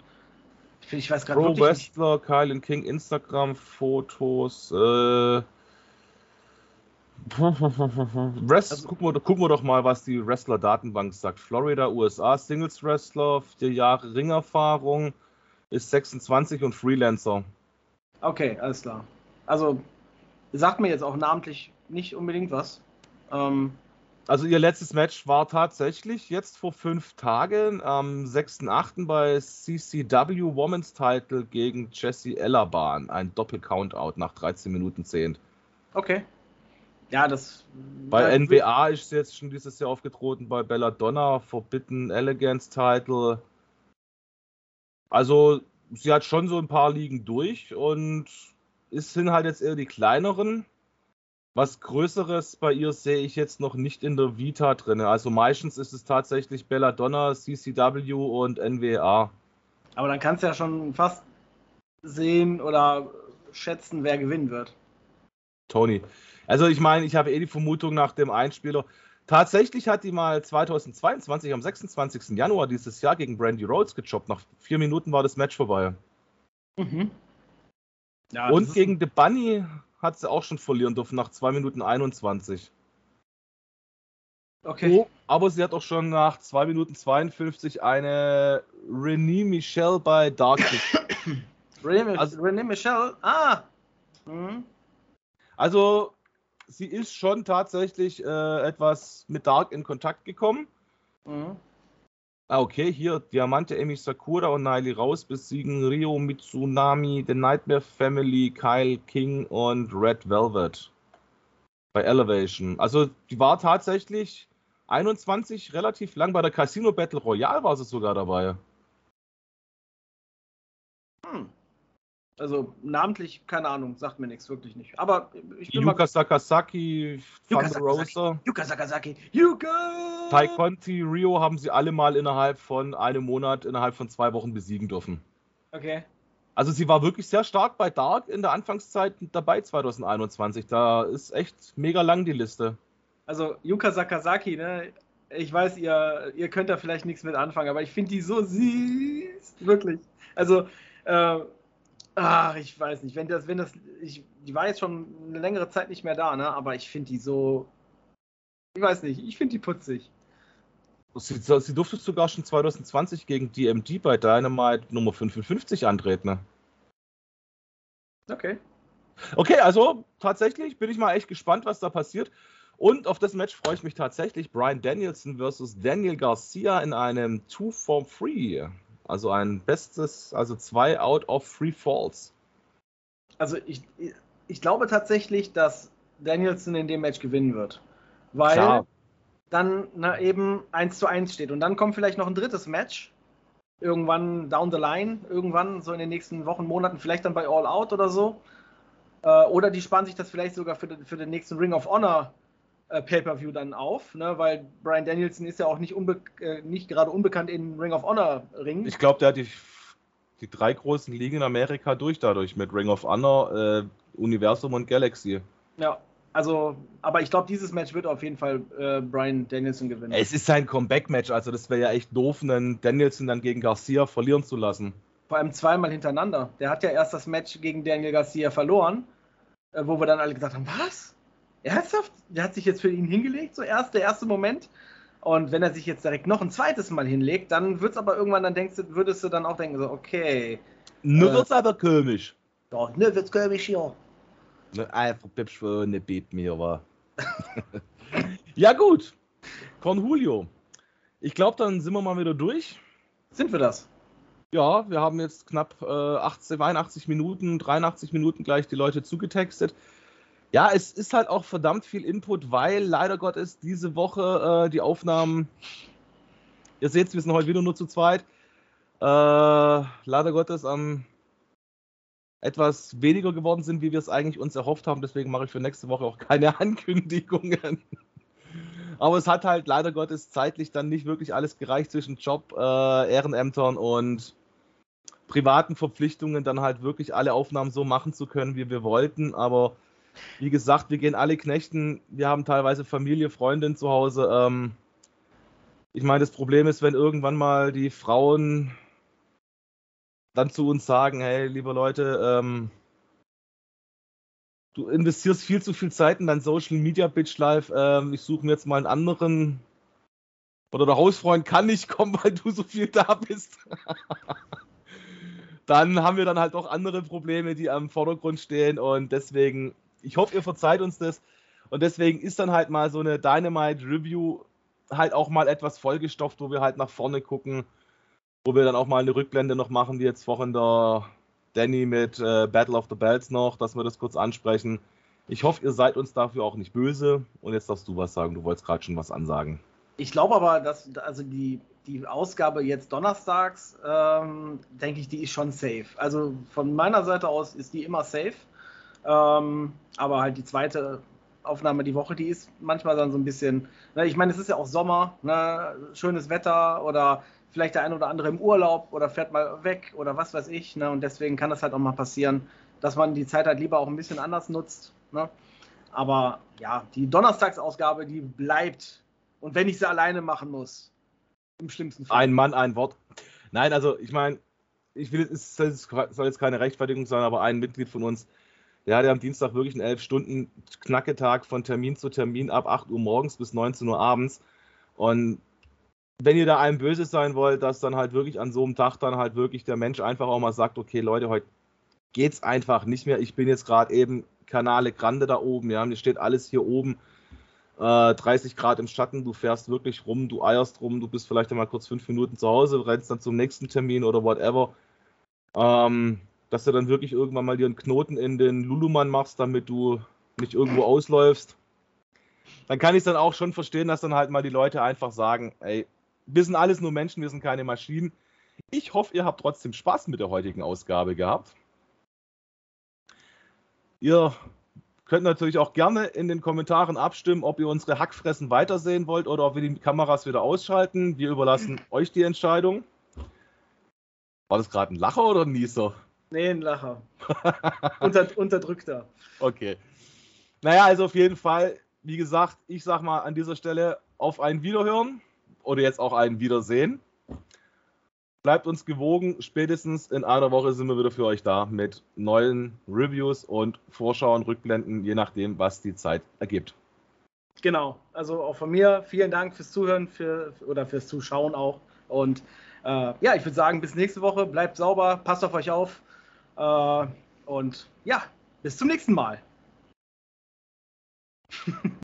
Ich, ich weiß gerade Pro Wrestler, nicht. Kylan King, Instagram-Fotos, äh, Rest, also, gucken, wir, gucken wir doch mal, was die Wrestler-Datenbank sagt. Florida, USA, Singles-Wrestler, vier Jahre Ringerfahrung, ist 26 und Freelancer. Okay, alles klar. Also, sagt mir jetzt auch namentlich nicht unbedingt was. Ähm, also, ihr letztes Match war tatsächlich jetzt vor fünf Tagen am 6.8. bei CCW Women's Title gegen Jesse Ellerban. Ein Doppel-Countout nach 13 Minuten 10. Okay. Ja, das. Bei NBA ist jetzt schon dieses Jahr aufgetreten, bei Belladonna, Forbidden Elegance Title. Also, sie hat schon so ein paar Ligen durch und es sind halt jetzt eher die kleineren. Was Größeres bei ihr sehe ich jetzt noch nicht in der Vita drin. Also meistens ist es tatsächlich Belladonna, CCW und NWA. Aber dann kannst du ja schon fast sehen oder schätzen, wer gewinnen wird. Tony. Also ich meine, ich habe eh die Vermutung nach dem Einspieler. Tatsächlich hat die mal 2022 am 26. Januar dieses Jahr gegen Brandy Rhodes gejobbt. Nach vier Minuten war das Match vorbei. Mhm. Ja, Und gegen The Bunny hat sie auch schon verlieren dürfen nach 2 Minuten 21. Okay. Oh, aber sie hat auch schon nach 2 Minuten 52 eine Renée Michelle bei Dark Renée, also, Renée Michelle? Ah! Mhm. Also, sie ist schon tatsächlich äh, etwas mit Dark in Kontakt gekommen. Mhm. Ah, okay, hier Diamante, Emi Sakura und Naili Raus besiegen Rio Mitsunami, The Nightmare Family, Kyle King und Red Velvet bei Elevation. Also, die war tatsächlich 21 relativ lang. Bei der Casino Battle Royale war sie sogar dabei. Also namentlich, keine Ahnung, sagt mir nichts, wirklich nicht. Aber ich bin Yuka mal... Sakasaki, Yuka Sakasaki, Yuka Sakasaki, Yuka! Tai Conti, Rio haben sie alle mal innerhalb von einem Monat, innerhalb von zwei Wochen besiegen dürfen. Okay. Also sie war wirklich sehr stark bei Dark in der Anfangszeit dabei 2021. Da ist echt mega lang die Liste also Yuka Sakazaki, ne? Ich weiß, ihr, ihr könnt da vielleicht nichts mit anfangen, aber ich finde die so süß. Wirklich. Also, äh, ach, ich weiß nicht, wenn das, wenn das, ich, die war jetzt schon eine längere Zeit nicht mehr da, ne? Aber ich finde die so, ich weiß nicht, ich finde die putzig. Sie, sie durfte sogar schon 2020 gegen DMD bei Dynamite Nummer 55 antreten. Ne? Okay. Okay, also tatsächlich bin ich mal echt gespannt, was da passiert. Und auf das Match freue ich mich tatsächlich. Brian Danielson versus Daniel Garcia in einem Two for Free. Also ein bestes, also zwei out of three falls. Also ich, ich glaube tatsächlich, dass Danielson in dem Match gewinnen wird. Weil Klar. dann na, eben 1 zu 1 steht. Und dann kommt vielleicht noch ein drittes Match. Irgendwann down the line, irgendwann so in den nächsten Wochen, Monaten, vielleicht dann bei All Out oder so. Äh, oder die sparen sich das vielleicht sogar für den, für den nächsten Ring of Honor äh, Pay-Per-View dann auf, ne? weil Brian Danielson ist ja auch nicht, äh, nicht gerade unbekannt in Ring of Honor Ring. Ich glaube, der hat die, die drei großen Ligen in Amerika durch dadurch mit Ring of Honor, äh, Universum und Galaxy. Ja, also, aber ich glaube, dieses Match wird auf jeden Fall äh, Brian Danielson gewinnen. Es ist sein Comeback-Match, also das wäre ja echt doof, einen Danielson dann gegen Garcia verlieren zu lassen. Vor allem zweimal hintereinander. Der hat ja erst das Match gegen Daniel Garcia verloren, äh, wo wir dann alle gesagt haben, was? Ernsthaft? Der hat sich jetzt für ihn hingelegt, so erst der erste Moment. Und wenn er sich jetzt direkt noch ein zweites Mal hinlegt, dann wird es aber irgendwann, dann denkst du, würdest du dann auch denken, so, okay. Nur äh, wird's aber komisch. Doch, ne wird's komisch hier. Ne, einfach Pipsch ne Beat mir, war. ja, gut. Con Julio. Ich glaube, dann sind wir mal wieder durch. Sind wir das? Ja, wir haben jetzt knapp äh, 80, 82 Minuten, 83 Minuten gleich die Leute zugetextet. Ja, es ist halt auch verdammt viel Input, weil leider Gottes diese Woche äh, die Aufnahmen, ihr seht, wir sind heute wieder nur zu zweit, äh, leider Gottes am etwas weniger geworden sind, wie wir es eigentlich uns erhofft haben. Deswegen mache ich für nächste Woche auch keine Ankündigungen. Aber es hat halt leider Gottes zeitlich dann nicht wirklich alles gereicht zwischen Job, äh, Ehrenämtern und privaten Verpflichtungen, dann halt wirklich alle Aufnahmen so machen zu können, wie wir wollten. Aber wie gesagt, wir gehen alle knechten. Wir haben teilweise Familie, Freundin zu Hause. Ähm, ich meine, das Problem ist, wenn irgendwann mal die Frauen dann zu uns sagen, hey, liebe Leute, ähm, du investierst viel zu viel Zeit in dein Social Media Bitch Life, ähm, ich suche mir jetzt mal einen anderen oder der Hausfreund kann nicht kommen, weil du so viel da bist. dann haben wir dann halt auch andere Probleme, die am Vordergrund stehen und deswegen ich hoffe, ihr verzeiht uns das. Und deswegen ist dann halt mal so eine Dynamite Review halt auch mal etwas vollgestopft, wo wir halt nach vorne gucken, wo wir dann auch mal eine Rückblende noch machen, wie jetzt vorhin der Danny mit äh, Battle of the Bells noch, dass wir das kurz ansprechen. Ich hoffe, ihr seid uns dafür auch nicht böse. Und jetzt darfst du was sagen. Du wolltest gerade schon was ansagen. Ich glaube aber, dass also die, die Ausgabe jetzt donnerstags, ähm, denke ich, die ist schon safe. Also von meiner Seite aus ist die immer safe. Ähm, aber halt die zweite Aufnahme die Woche, die ist manchmal dann so ein bisschen, ne, ich meine, es ist ja auch Sommer, ne, schönes Wetter oder vielleicht der eine oder andere im Urlaub oder fährt mal weg oder was weiß ich. Ne, und deswegen kann das halt auch mal passieren, dass man die Zeit halt lieber auch ein bisschen anders nutzt. Ne. Aber ja, die Donnerstagsausgabe, die bleibt. Und wenn ich sie alleine machen muss, im schlimmsten Fall. Ein Mann, ein Wort. Nein, also ich meine, ich will, es soll jetzt keine Rechtfertigung sein, aber ein Mitglied von uns der hatte am Dienstag wirklich einen 11 Stunden Knacketag von Termin zu Termin ab 8 Uhr morgens bis 19 Uhr abends. Und wenn ihr da einem böse sein wollt, dass dann halt wirklich an so einem Tag dann halt wirklich der Mensch einfach auch mal sagt, okay Leute, heute geht's einfach nicht mehr. Ich bin jetzt gerade eben Kanale Grande da oben, ja, mir steht alles hier oben. Äh, 30 Grad im Schatten, du fährst wirklich rum, du eierst rum, du bist vielleicht einmal kurz fünf Minuten zu Hause, rennst dann zum nächsten Termin oder whatever. Ähm, dass du dann wirklich irgendwann mal dir einen Knoten in den Lulumann machst, damit du nicht irgendwo ausläufst. Dann kann ich es dann auch schon verstehen, dass dann halt mal die Leute einfach sagen, ey, wir sind alles nur Menschen, wir sind keine Maschinen. Ich hoffe, ihr habt trotzdem Spaß mit der heutigen Ausgabe gehabt. Ihr könnt natürlich auch gerne in den Kommentaren abstimmen, ob ihr unsere Hackfressen weitersehen wollt oder ob wir die Kameras wieder ausschalten. Wir überlassen euch die Entscheidung. War das gerade ein Lacher oder ein Nieser? Nee, ein Lacher. Unter, unterdrückter. Okay. Naja, also auf jeden Fall, wie gesagt, ich sag mal an dieser Stelle auf ein Wiederhören oder jetzt auch ein Wiedersehen. Bleibt uns gewogen. Spätestens in einer Woche sind wir wieder für euch da mit neuen Reviews und Vorschauen, Rückblenden, je nachdem, was die Zeit ergibt. Genau. Also auch von mir vielen Dank fürs Zuhören für, oder fürs Zuschauen auch. Und äh, ja, ich würde sagen, bis nächste Woche. Bleibt sauber, passt auf euch auf. Äh, und ja, bis zum nächsten Mal.